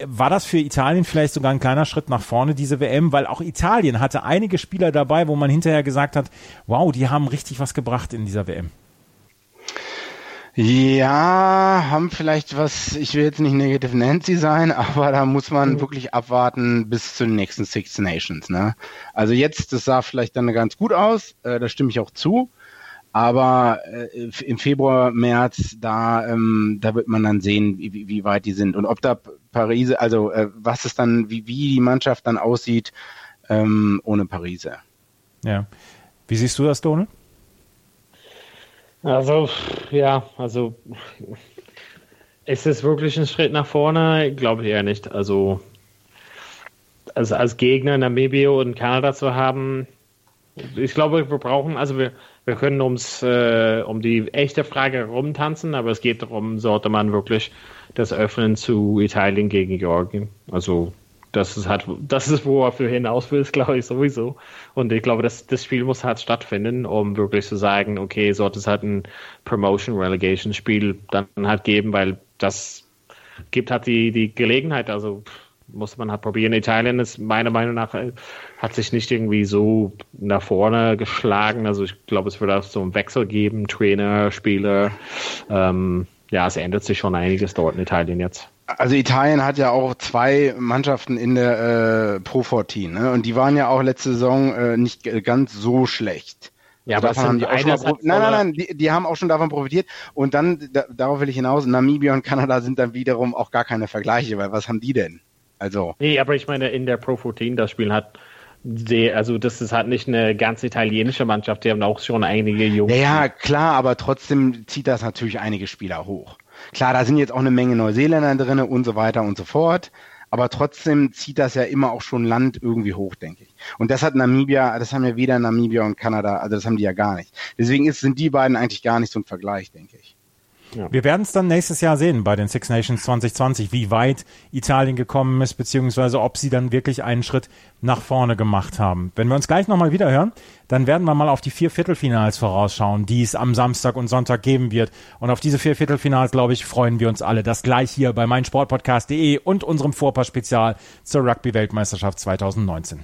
war das für Italien vielleicht sogar ein kleiner Schritt nach vorne, diese WM, weil auch Italien hatte einige Spieler dabei, wo man hinterher gesagt hat, wow, die haben richtig was gebracht in dieser WM. Ja, haben vielleicht was, ich will jetzt nicht Negative Nancy sein, *laughs* aber da muss man mhm. wirklich abwarten bis zu den nächsten Six Nations. Ne? Also jetzt, das sah vielleicht dann ganz gut aus, äh, da stimme ich auch zu. Aber äh, im Februar, März, da, ähm, da wird man dann sehen, wie, wie weit die sind und ob da Paris, also äh, was es dann, wie, wie die Mannschaft dann aussieht ähm, ohne Paris. Ja. Wie siehst du das, Donald? Also, ja, also ist es wirklich ein Schritt nach vorne? Glaube ich eher nicht. Also, also als Gegner Namibia und Kanada zu haben, ich glaube, wir brauchen, also wir, wir können ums, äh, um die echte Frage rumtanzen, aber es geht darum, sollte man wirklich das öffnen zu Italien gegen Georgien. Also das ist halt, das ist, worauf du hinaus willst, glaube ich, sowieso. Und ich glaube, das, das Spiel muss halt stattfinden, um wirklich zu sagen, okay, sollte es halt ein Promotion-Relegation-Spiel dann halt geben, weil das gibt halt die, die Gelegenheit, also muss man halt probieren. Italien ist meiner Meinung nach, äh, hat sich nicht irgendwie so nach vorne geschlagen. Also ich glaube, es wird auch so einen Wechsel geben, Trainer, Spieler. Ähm, ja, es ändert sich schon einiges dort in Italien jetzt. Also Italien hat ja auch zwei Mannschaften in der äh, Pro 14 ne? und die waren ja auch letzte Saison äh, nicht ganz so schlecht. Ja, aber davon haben die auch schon mal nein, nein, nein, die, die haben auch schon davon profitiert und dann da, darauf will ich hinaus. Namibia und Kanada sind dann wiederum auch gar keine Vergleiche, weil was haben die denn? Also. Nee, aber ich meine in der Pro 14 das Spiel hat sehr, also das ist halt nicht eine ganz italienische Mannschaft, die haben auch schon einige Jungs. Ja, ja, klar, aber trotzdem zieht das natürlich einige Spieler hoch. Klar, da sind jetzt auch eine Menge Neuseeländer drin und so weiter und so fort. Aber trotzdem zieht das ja immer auch schon Land irgendwie hoch, denke ich. Und das hat Namibia, das haben ja weder Namibia und Kanada, also das haben die ja gar nicht. Deswegen ist, sind die beiden eigentlich gar nicht so ein Vergleich, denke ich. Wir werden es dann nächstes Jahr sehen bei den Six Nations 2020, wie weit Italien gekommen ist, beziehungsweise ob sie dann wirklich einen Schritt nach vorne gemacht haben. Wenn wir uns gleich nochmal wieder hören, dann werden wir mal auf die vier Viertelfinals vorausschauen, die es am Samstag und Sonntag geben wird. Und auf diese vier Viertelfinals, glaube ich, freuen wir uns alle. Das gleich hier bei meinsportpodcast.de und unserem Vorpassspezial zur Rugby-Weltmeisterschaft 2019.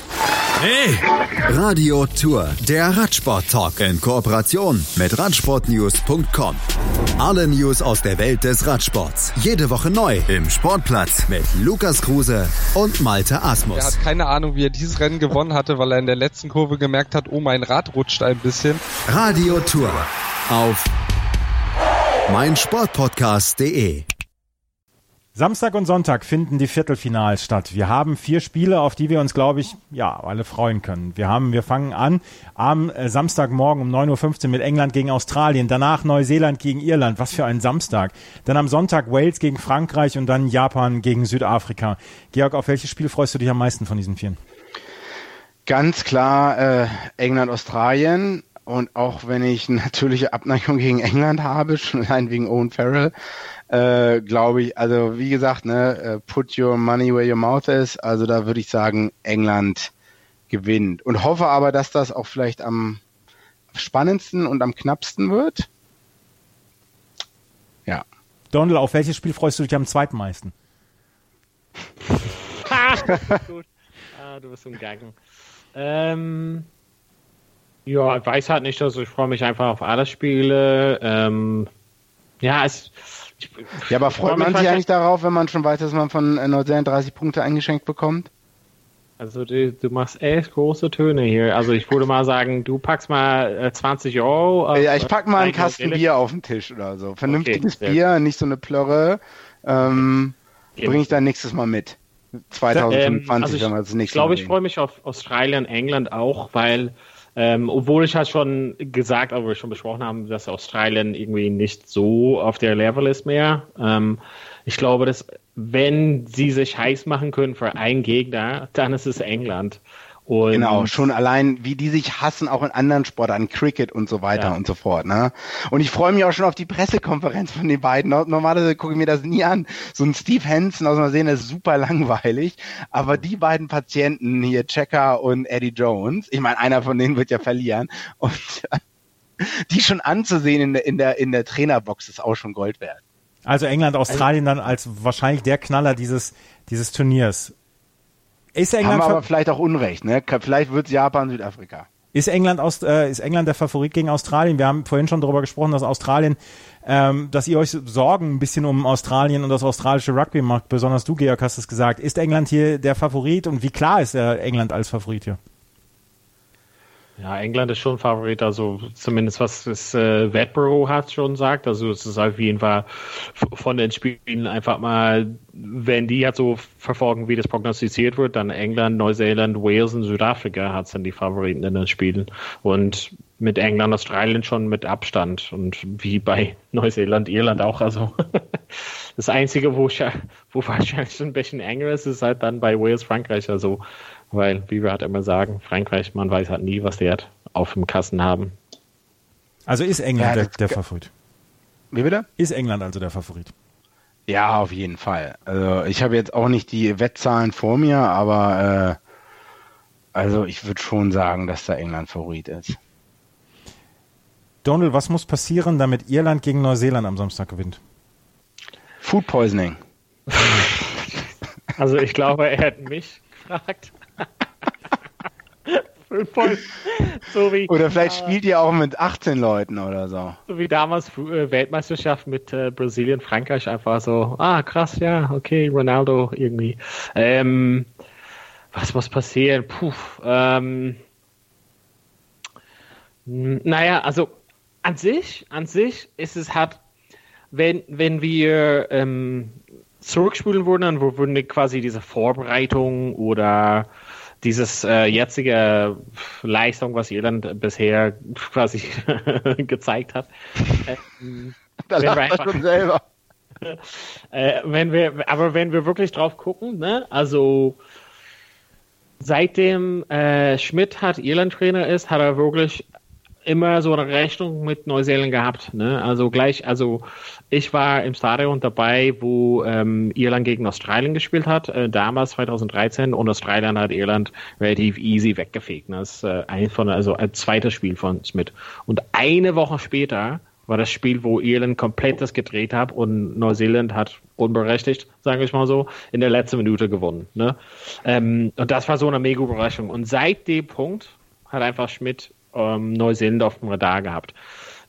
Hey! Radio Tour, der Radsport-Talk in Kooperation mit Radsportnews.com. Alle News aus der Welt des Radsports. Jede Woche neu im Sportplatz mit Lukas Kruse und Malte Asmus. Er hat keine Ahnung, wie er dieses Rennen gewonnen hatte, weil er in der letzten Kurve gemerkt hat, oh, mein Rad rutscht ein bisschen. Radio Tour auf meinsportpodcast.de Samstag und Sonntag finden die Viertelfinals statt. Wir haben vier Spiele, auf die wir uns, glaube ich, ja, alle freuen können. Wir haben, wir fangen an am äh, Samstagmorgen um 9.15 Uhr mit England gegen Australien, danach Neuseeland gegen Irland. Was für ein Samstag. Dann am Sonntag Wales gegen Frankreich und dann Japan gegen Südafrika. Georg, auf welches Spiel freust du dich am meisten von diesen vier? Ganz klar äh, England-Australien. Und auch wenn ich *laughs* natürliche Abneigung gegen England habe, schon allein wegen Owen Farrell, äh, glaube ich, also wie gesagt, ne, äh, put your money where your mouth is. Also da würde ich sagen, England gewinnt. Und hoffe aber, dass das auch vielleicht am spannendsten und am knappsten wird. Ja. Donald, auf welches Spiel freust du dich am zweitmeisten? *laughs* Gut. Ah, du bist im Gang. Ähm, ja, ich weiß halt nicht, also ich freue mich einfach auf alle Spiele. Ähm, ja, es, ja, aber freut man sich eigentlich darauf, wenn man schon weiß, dass man von äh, Neuseeland 30 Punkte eingeschenkt bekommt? Also du, du machst echt große Töne hier. Also ich würde mal sagen, du packst mal äh, 20 Euro. Auf, ja, ich pack mal einen Kasten Bier auf den Tisch oder so. Vernünftiges okay, Bier, nicht so eine Plörre. Ähm, okay. Bringe ich dann nächstes Mal mit. 2025, ähm, also ich, wenn wir das nächste Ich glaube, ich freue mich auf Australien, England auch, weil ähm, obwohl ich halt schon gesagt, aber wir schon besprochen haben, dass Australien irgendwie nicht so auf der Level ist mehr. Ähm, ich glaube, dass wenn sie sich heiß machen können für einen Gegner, dann ist es England. Und genau, schon allein, wie die sich hassen, auch in anderen Sportarten, Cricket und so weiter ja. und so fort. Ne? Und ich freue mich auch schon auf die Pressekonferenz von den beiden. Normalerweise gucke ich mir das nie an. So ein Steve Hansen aus Neuseeland ist super langweilig, aber die beiden Patienten hier, Checker und Eddie Jones, ich meine, einer von denen wird ja verlieren und *laughs* die schon anzusehen in der, in der, in der Trainerbox ist auch schon Gold wert. Also England, Australien dann als wahrscheinlich der Knaller dieses, dieses Turniers. Ist England Haben aber vielleicht auch Unrecht, ne? Vielleicht wird es Japan, Südafrika. Ist England, aus, äh, ist England der Favorit gegen Australien? Wir haben vorhin schon darüber gesprochen, dass Australien, ähm, dass ihr euch Sorgen ein bisschen um Australien und das australische Rugby macht. Besonders du, Georg, hast es gesagt. Ist England hier der Favorit und wie klar ist er England als Favorit hier? Ja, England ist schon Favorit, also zumindest was das äh, Wettbüro hat schon sagt. Also es ist auf jeden Fall von den Spielen einfach mal, wenn die halt so verfolgen, wie das prognostiziert wird, dann England, Neuseeland, Wales und Südafrika hat dann die Favoriten in den Spielen. Und mit England, Australien schon mit Abstand und wie bei *laughs* Neuseeland, Irland auch. Also *laughs* das Einzige, wo, wo wahrscheinlich ein bisschen enger ist, ist halt dann bei Wales, Frankreich. Also weil, wie wir halt immer sagen, Frankreich, man weiß halt nie, was die halt auf dem Kassen haben. Also ist England ja, der, der Favorit? Wie bitte? Ist England also der Favorit? Ja, auf jeden Fall. Also ich habe jetzt auch nicht die Wettzahlen vor mir, aber äh, also ich würde schon sagen, dass da England Favorit ist. Donald, was muss passieren, damit Irland gegen Neuseeland am Samstag gewinnt? Food Poisoning. *laughs* Also ich glaube, er hätte mich gefragt. So wie, oder vielleicht spielt ihr auch mit 18 Leuten oder so. So wie damals äh, Weltmeisterschaft mit äh, Brasilien, Frankreich einfach so, ah krass, ja, okay, Ronaldo irgendwie. Ähm, was muss passieren? Puh, ähm, naja, also an sich, an sich ist es halt, wenn, wenn wir ähm, zurückspulen würden, dann würden wir quasi diese Vorbereitung oder dieses äh, jetzige Leistung, was Irland bisher quasi *laughs* gezeigt hat. Ähm, da lacht er schon selber. *laughs* äh, wenn wir, aber wenn wir wirklich drauf gucken, ne, also seitdem äh, Schmidt hat Irland-Trainer ist, hat er wirklich immer so eine Rechnung mit Neuseeland gehabt. Ne? Also gleich, also ich war im Stadion dabei, wo ähm, Irland gegen Australien gespielt hat, äh, damals 2013 und Australien hat Irland relativ easy weggefegt. Ne? Das ist äh, ein von, also ein zweites Spiel von Smith. Und eine Woche später war das Spiel, wo Irland komplett das gedreht hat und Neuseeland hat unberechtigt, sage ich mal so, in der letzten Minute gewonnen. Ne? Ähm, und das war so eine mega Überraschung. Und seit dem Punkt hat einfach Schmidt ähm, Neuseeland auf dem Radar gehabt.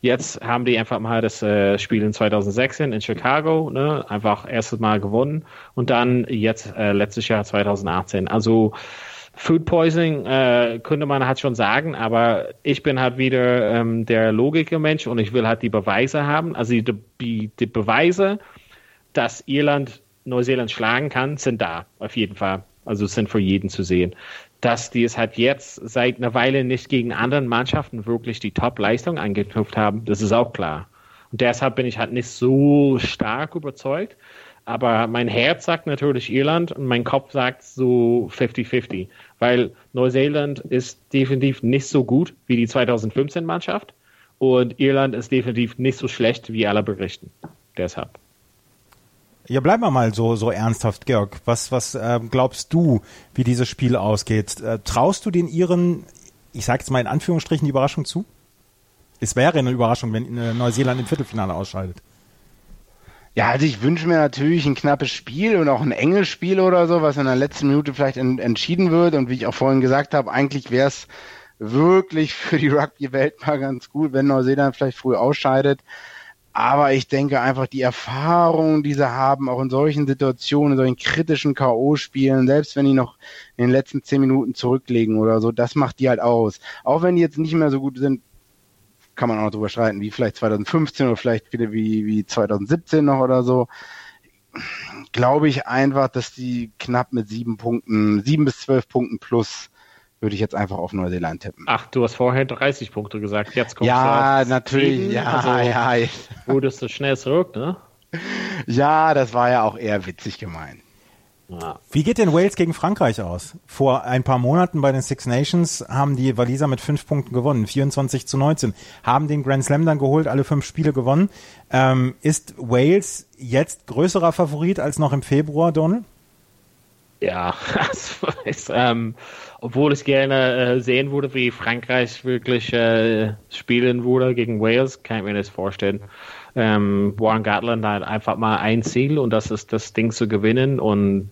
Jetzt haben die einfach mal das äh, Spiel in 2016 in Chicago, ne, einfach erstes Mal gewonnen und dann jetzt äh, letztes Jahr 2018. Also Food Poisoning äh, könnte man halt schon sagen, aber ich bin halt wieder ähm, der Logiker-Mensch und ich will halt die Beweise haben. Also die, die, die Beweise, dass Irland Neuseeland schlagen kann, sind da, auf jeden Fall. Also sind für jeden zu sehen dass die es halt jetzt seit einer Weile nicht gegen anderen Mannschaften wirklich die Top-Leistung angeknüpft haben, das ist auch klar. Und deshalb bin ich halt nicht so stark überzeugt. Aber mein Herz sagt natürlich Irland und mein Kopf sagt so 50-50. Weil Neuseeland ist definitiv nicht so gut wie die 2015-Mannschaft und Irland ist definitiv nicht so schlecht wie alle berichten. Deshalb. Ja, bleiben wir mal so, so ernsthaft, Georg. Was, was äh, glaubst du, wie dieses Spiel ausgeht? Äh, traust du den Iren, ich sage jetzt mal in Anführungsstrichen, die Überraschung zu? Es wäre eine Überraschung, wenn äh, Neuseeland im Viertelfinale ausscheidet. Ja, also ich wünsche mir natürlich ein knappes Spiel und auch ein enges Spiel oder so, was in der letzten Minute vielleicht en entschieden wird. Und wie ich auch vorhin gesagt habe, eigentlich wäre es wirklich für die Rugby-Welt mal ganz gut, wenn Neuseeland vielleicht früh ausscheidet. Aber ich denke einfach, die Erfahrung, die sie haben, auch in solchen Situationen, in solchen kritischen K.O.-Spielen, selbst wenn die noch in den letzten zehn Minuten zurücklegen oder so, das macht die halt aus. Auch wenn die jetzt nicht mehr so gut sind, kann man auch noch drüber streiten, wie vielleicht 2015 oder vielleicht wieder wie, wie 2017 noch oder so. Glaube ich einfach, dass die knapp mit sieben Punkten, sieben bis zwölf Punkten plus würde ich jetzt einfach auf Neuseeland tippen. Ach, du hast vorher 30 Punkte gesagt. Jetzt kommt Ja, natürlich. Ja, also, *laughs* ja. Wurdest du schnell zurück, ne? Ja, das war ja auch eher witzig gemeint. Wie geht denn Wales gegen Frankreich aus? Vor ein paar Monaten bei den Six Nations haben die Waliser mit fünf Punkten gewonnen, 24 zu 19, haben den Grand Slam dann geholt, alle fünf Spiele gewonnen. Ähm, ist Wales jetzt größerer Favorit als noch im Februar, Donald? Ja, *laughs* ist, ähm, obwohl ich gerne äh, sehen würde, wie Frankreich wirklich äh, spielen würde gegen Wales, kann ich mir das vorstellen. Ähm, Warren Gatland hat einfach mal ein Ziel und das ist das Ding zu gewinnen und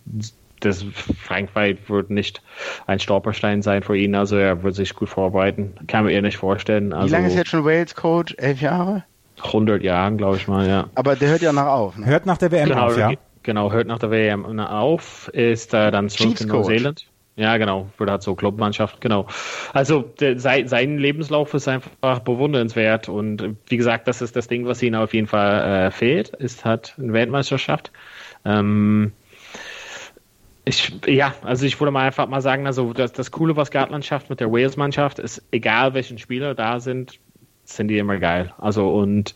das Frankreich wird nicht ein Stolperstein sein für ihn, also er wird sich gut vorbereiten. Kann man mir nicht vorstellen. Also, wie lange ist jetzt schon Wales Coach? Elf Jahre? 100 Jahren, glaube ich mal, ja. Aber der hört ja nach auf. Ne? Hört nach der WM genau, auf, ja. Genau, hört nach der WM auf, ist äh, dann zurück in Neuseeland. Ja, genau, wird halt so Clubmannschaft, genau. Also der, sein, Lebenslauf ist einfach bewundernswert und wie gesagt, das ist das Ding, was ihnen auf jeden Fall äh, fehlt, ist halt eine Weltmeisterschaft. Ähm, ich, ja, also ich würde mal einfach mal sagen, also das, das Coole, was Gartland schafft mit der Wales-Mannschaft, ist, egal welchen Spieler da sind, sind die immer geil. Also und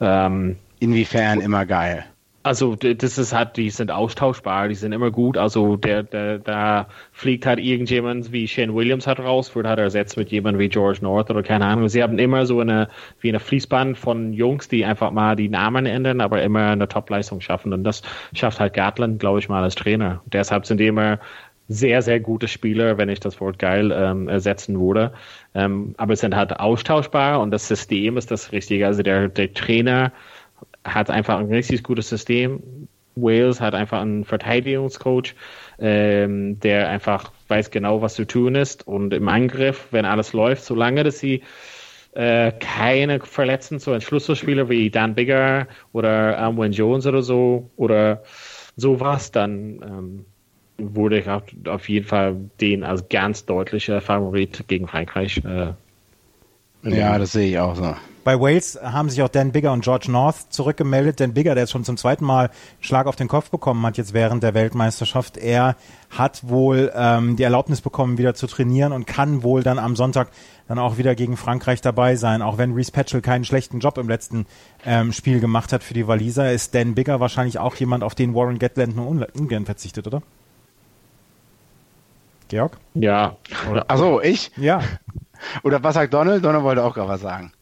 ähm, inwiefern immer geil? Also das ist halt, die sind austauschbar, die sind immer gut. Also der, der, da fliegt halt irgendjemand wie Shane Williams halt raus, wird halt ersetzt mit jemandem wie George North oder keine Ahnung. Sie haben immer so eine wie eine Fließband von Jungs, die einfach mal die Namen ändern, aber immer eine Top-Leistung schaffen. Und das schafft halt Gatland, glaube ich mal, als Trainer. deshalb sind die immer sehr, sehr gute Spieler, wenn ich das Wort geil ähm, ersetzen würde. Ähm, aber es sind halt austauschbar und das System ist das Richtige. Also der, der Trainer hat einfach ein richtig gutes System. Wales hat einfach einen Verteidigungscoach, ähm, der einfach weiß genau, was zu tun ist. Und im Angriff, wenn alles läuft, solange dass sie äh, keine Verletzten, so ein Schlüsselspieler wie Dan Bigger oder Amwin Jones oder so oder sowas, dann ähm, wurde ich auf, auf jeden Fall den als ganz deutlicher Favorit gegen Frankreich. Äh, ja, das sehe ich auch so. Bei Wales haben sich auch Dan Bigger und George North zurückgemeldet. Dan Bigger, der jetzt schon zum zweiten Mal Schlag auf den Kopf bekommen hat, jetzt während der Weltmeisterschaft, er hat wohl ähm, die Erlaubnis bekommen, wieder zu trainieren und kann wohl dann am Sonntag dann auch wieder gegen Frankreich dabei sein. Auch wenn Reese Patchell keinen schlechten Job im letzten ähm, Spiel gemacht hat für die Waliser, ist Dan Bigger wahrscheinlich auch jemand, auf den Warren Gatland nur ungern verzichtet, oder? Georg? Ja. Achso, ich? Ja. Oder was sagt Donald? Donald wollte auch gerade was sagen.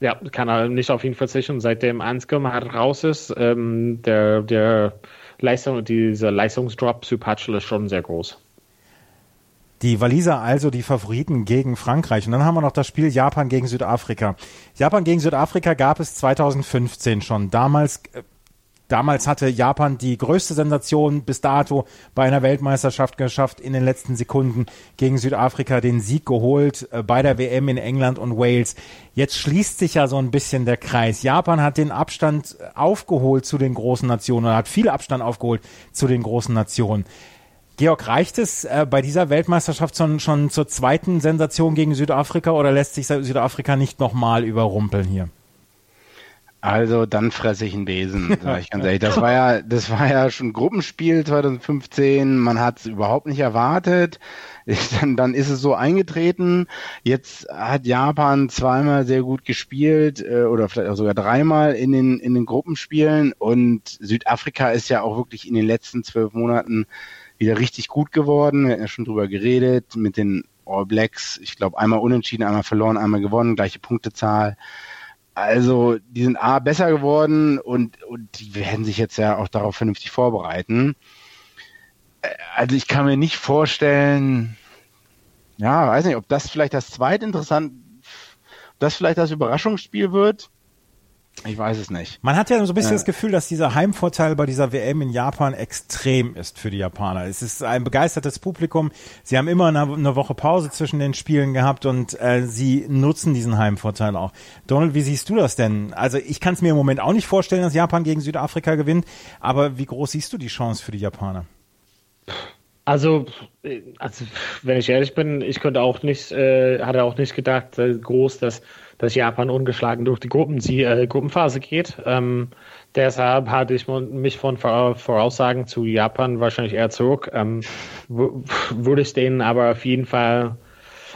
Ja, kann er nicht auf ihn verzichten. Seitdem halt raus ist, ähm, der, der Leistung, dieser Leistungsdrop zu Patchel ist schon sehr groß. Die Waliser also die Favoriten gegen Frankreich. Und dann haben wir noch das Spiel Japan gegen Südafrika. Japan gegen Südafrika gab es 2015 schon. Damals äh, Damals hatte Japan die größte Sensation bis dato bei einer Weltmeisterschaft geschafft, in den letzten Sekunden gegen Südafrika den Sieg geholt äh, bei der WM in England und Wales. Jetzt schließt sich ja so ein bisschen der Kreis. Japan hat den Abstand aufgeholt zu den großen Nationen oder hat viel Abstand aufgeholt zu den großen Nationen. Georg, reicht es äh, bei dieser Weltmeisterschaft schon, schon zur zweiten Sensation gegen Südafrika oder lässt sich Südafrika nicht nochmal überrumpeln hier? Also dann fresse ich einen Besen, sag ich ganz ehrlich. Das war ja, das war ja schon Gruppenspiel 2015. Man hat es überhaupt nicht erwartet. Dann, dann ist es so eingetreten. Jetzt hat Japan zweimal sehr gut gespielt äh, oder vielleicht auch sogar dreimal in den in den Gruppenspielen und Südafrika ist ja auch wirklich in den letzten zwölf Monaten wieder richtig gut geworden. Wir hatten ja schon drüber geredet mit den All Blacks. Ich glaube einmal unentschieden, einmal verloren, einmal gewonnen, gleiche Punktezahl. Also, die sind A besser geworden und, und die werden sich jetzt ja auch darauf vernünftig vorbereiten. Äh, also ich kann mir nicht vorstellen, ja, weiß nicht, ob das vielleicht das zweitinteressant, ob das vielleicht das Überraschungsspiel wird. Ich weiß es nicht. Man hat ja so ein bisschen ja. das Gefühl, dass dieser Heimvorteil bei dieser WM in Japan extrem ist für die Japaner. Es ist ein begeistertes Publikum. Sie haben immer eine, eine Woche Pause zwischen den Spielen gehabt und äh, sie nutzen diesen Heimvorteil auch. Donald, wie siehst du das denn? Also ich kann es mir im Moment auch nicht vorstellen, dass Japan gegen Südafrika gewinnt, aber wie groß siehst du die Chance für die Japaner? Also, also wenn ich ehrlich bin, ich könnte auch nicht, äh, hatte auch nicht gedacht, äh, groß, dass dass Japan ungeschlagen durch die Gruppen, äh, Gruppenphase geht. Ähm, deshalb hatte ich mich von Voraussagen zu Japan wahrscheinlich eher zurück. Ähm, würde ich denen aber auf jeden Fall,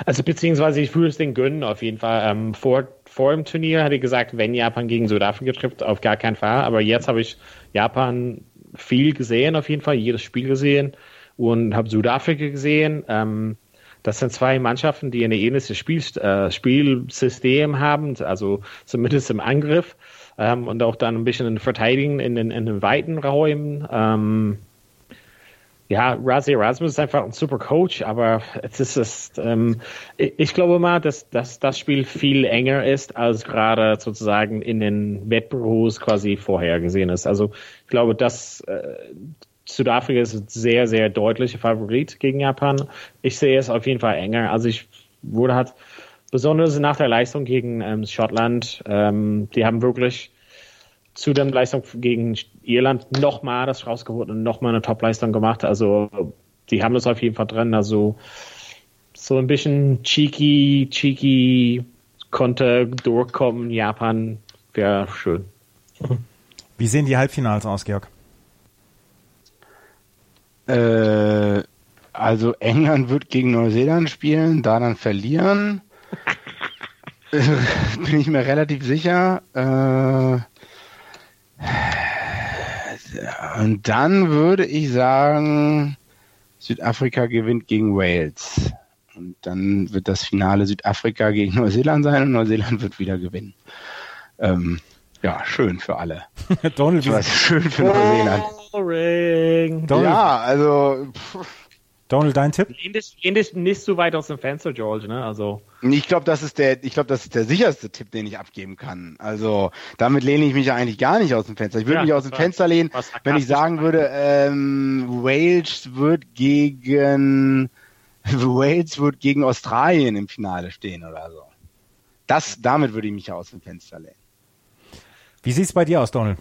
also beziehungsweise ich würde es denen gönnen auf jeden Fall. Ähm, vor, vor dem Turnier hatte ich gesagt, wenn Japan gegen Südafrika trifft, auf gar keinen Fall. Aber jetzt habe ich Japan viel gesehen, auf jeden Fall, jedes Spiel gesehen und habe Südafrika gesehen. Ähm, das sind zwei Mannschaften, die ein ähnliches Spiel, äh, Spielsystem haben, also zumindest im Angriff ähm, und auch dann ein bisschen in Verteidigen in den, in den weiten Räumen. Ähm, ja, Razi Erasmus ist einfach ein super Coach, aber es ist, es, ähm, ich glaube mal, dass, dass das Spiel viel enger ist, als gerade sozusagen in den Wettbüros quasi vorhergesehen ist. Also ich glaube, dass äh, Südafrika ist ein sehr, sehr deutlicher Favorit gegen Japan. Ich sehe es auf jeden Fall enger. Also ich wurde halt besonders nach der Leistung gegen ähm, Schottland, ähm, die haben wirklich zu der Leistung gegen Irland nochmal das rausgeholt und nochmal eine Top-Leistung gemacht. Also die haben das auf jeden Fall drin. Also so ein bisschen cheeky, cheeky konnte durchkommen. Japan wäre schön. Wie sehen die Halbfinals aus, Georg? Äh, also England wird gegen Neuseeland spielen, da dann verlieren. Bin ich mir relativ sicher. Äh, und dann würde ich sagen, Südafrika gewinnt gegen Wales. Und dann wird das Finale Südafrika gegen Neuseeland sein und Neuseeland wird wieder gewinnen. Ähm, ja, schön für alle. *laughs* Donald, schön für Neuseeland. Boring. Ja, also pff, Donald, dein Tipp? Lehn dich nicht zu weit aus dem Fenster, George, ne? Also. Ich glaube, das ist der, ich glaube, das ist der sicherste Tipp, den ich abgeben kann. Also damit lehne ich mich ja eigentlich gar nicht aus dem Fenster. Ich würde Ja, mich aus dem Fenster lehnen, wenn ich sagen würde, ähm, Wales wird gegen *laughs* Wales wird gegen Australien im Finale stehen oder so. Das, damit würde ich mich ja aus dem Fenster lehnen. Wie sieht's bei dir aus, Donald?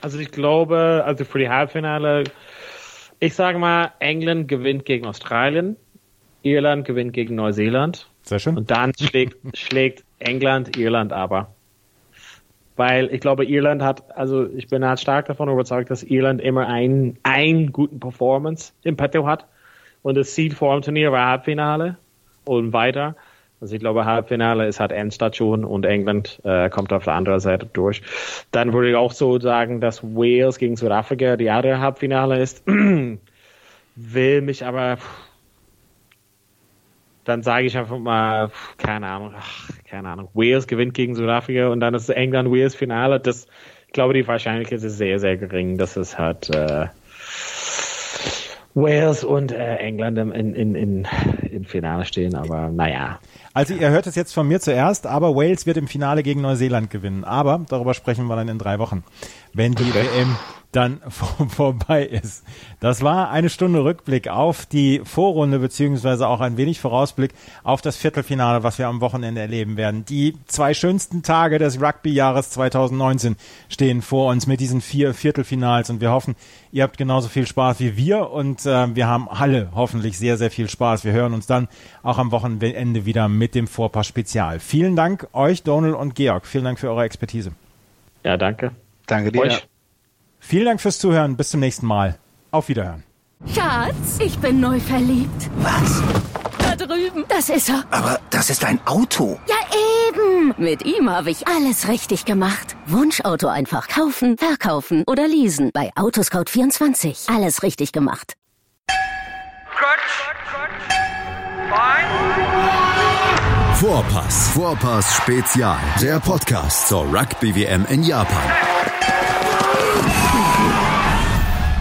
Also ich glaube, also für die Halbfinale, ich sage mal, England gewinnt gegen Australien, Irland gewinnt gegen Neuseeland Sehr schön. und dann schlägt, schlägt England Irland aber. Weil ich glaube, Irland hat, also ich bin halt stark davon überzeugt, dass Irland immer einen, einen guten Performance im Petto hat. Und das Seed vor dem Turnier war Halbfinale und weiter. Also ich glaube, Halbfinale ist halt Endstation und England äh, kommt auf der anderen Seite durch. Dann würde ich auch so sagen, dass Wales gegen Südafrika die andere Halbfinale ist. *clears throat* Will mich aber dann sage ich einfach mal, keine Ahnung, ach, keine Ahnung, Wales gewinnt gegen Südafrika und dann ist England-Wales Finale. Das, ich glaube, die Wahrscheinlichkeit ist sehr, sehr gering, dass es halt äh, Wales und äh, England in, in, in, im Finale stehen, aber naja. Also ihr hört es jetzt von mir zuerst, aber Wales wird im Finale gegen Neuseeland gewinnen. Aber darüber sprechen wir dann in drei Wochen, wenn die WM dann *laughs* vor, vorbei ist. Das war eine Stunde Rückblick auf die Vorrunde beziehungsweise auch ein wenig Vorausblick auf das Viertelfinale, was wir am Wochenende erleben werden. Die zwei schönsten Tage des Rugby-Jahres 2019 stehen vor uns mit diesen vier Viertelfinals und wir hoffen, ihr habt genauso viel Spaß wie wir und äh, wir haben alle hoffentlich sehr, sehr viel Spaß. Wir hören uns dann auch am Wochenende wieder mit dem Vorpass Spezial. Vielen Dank euch, Donald und Georg. Vielen Dank für eure Expertise. Ja, danke. Danke dir. Euch. Vielen Dank fürs Zuhören. Bis zum nächsten Mal. Auf Wiederhören. Schatz, ich bin neu verliebt. Was? Da drüben. Das ist er. Aber das ist ein Auto. Ja, eben. Mit ihm habe ich alles richtig gemacht. Wunschauto einfach kaufen, verkaufen oder leasen. Bei Autoscout24. Alles richtig gemacht. Vorpass. Vorpass Spezial. Der Podcast zur Rugby WM in Japan.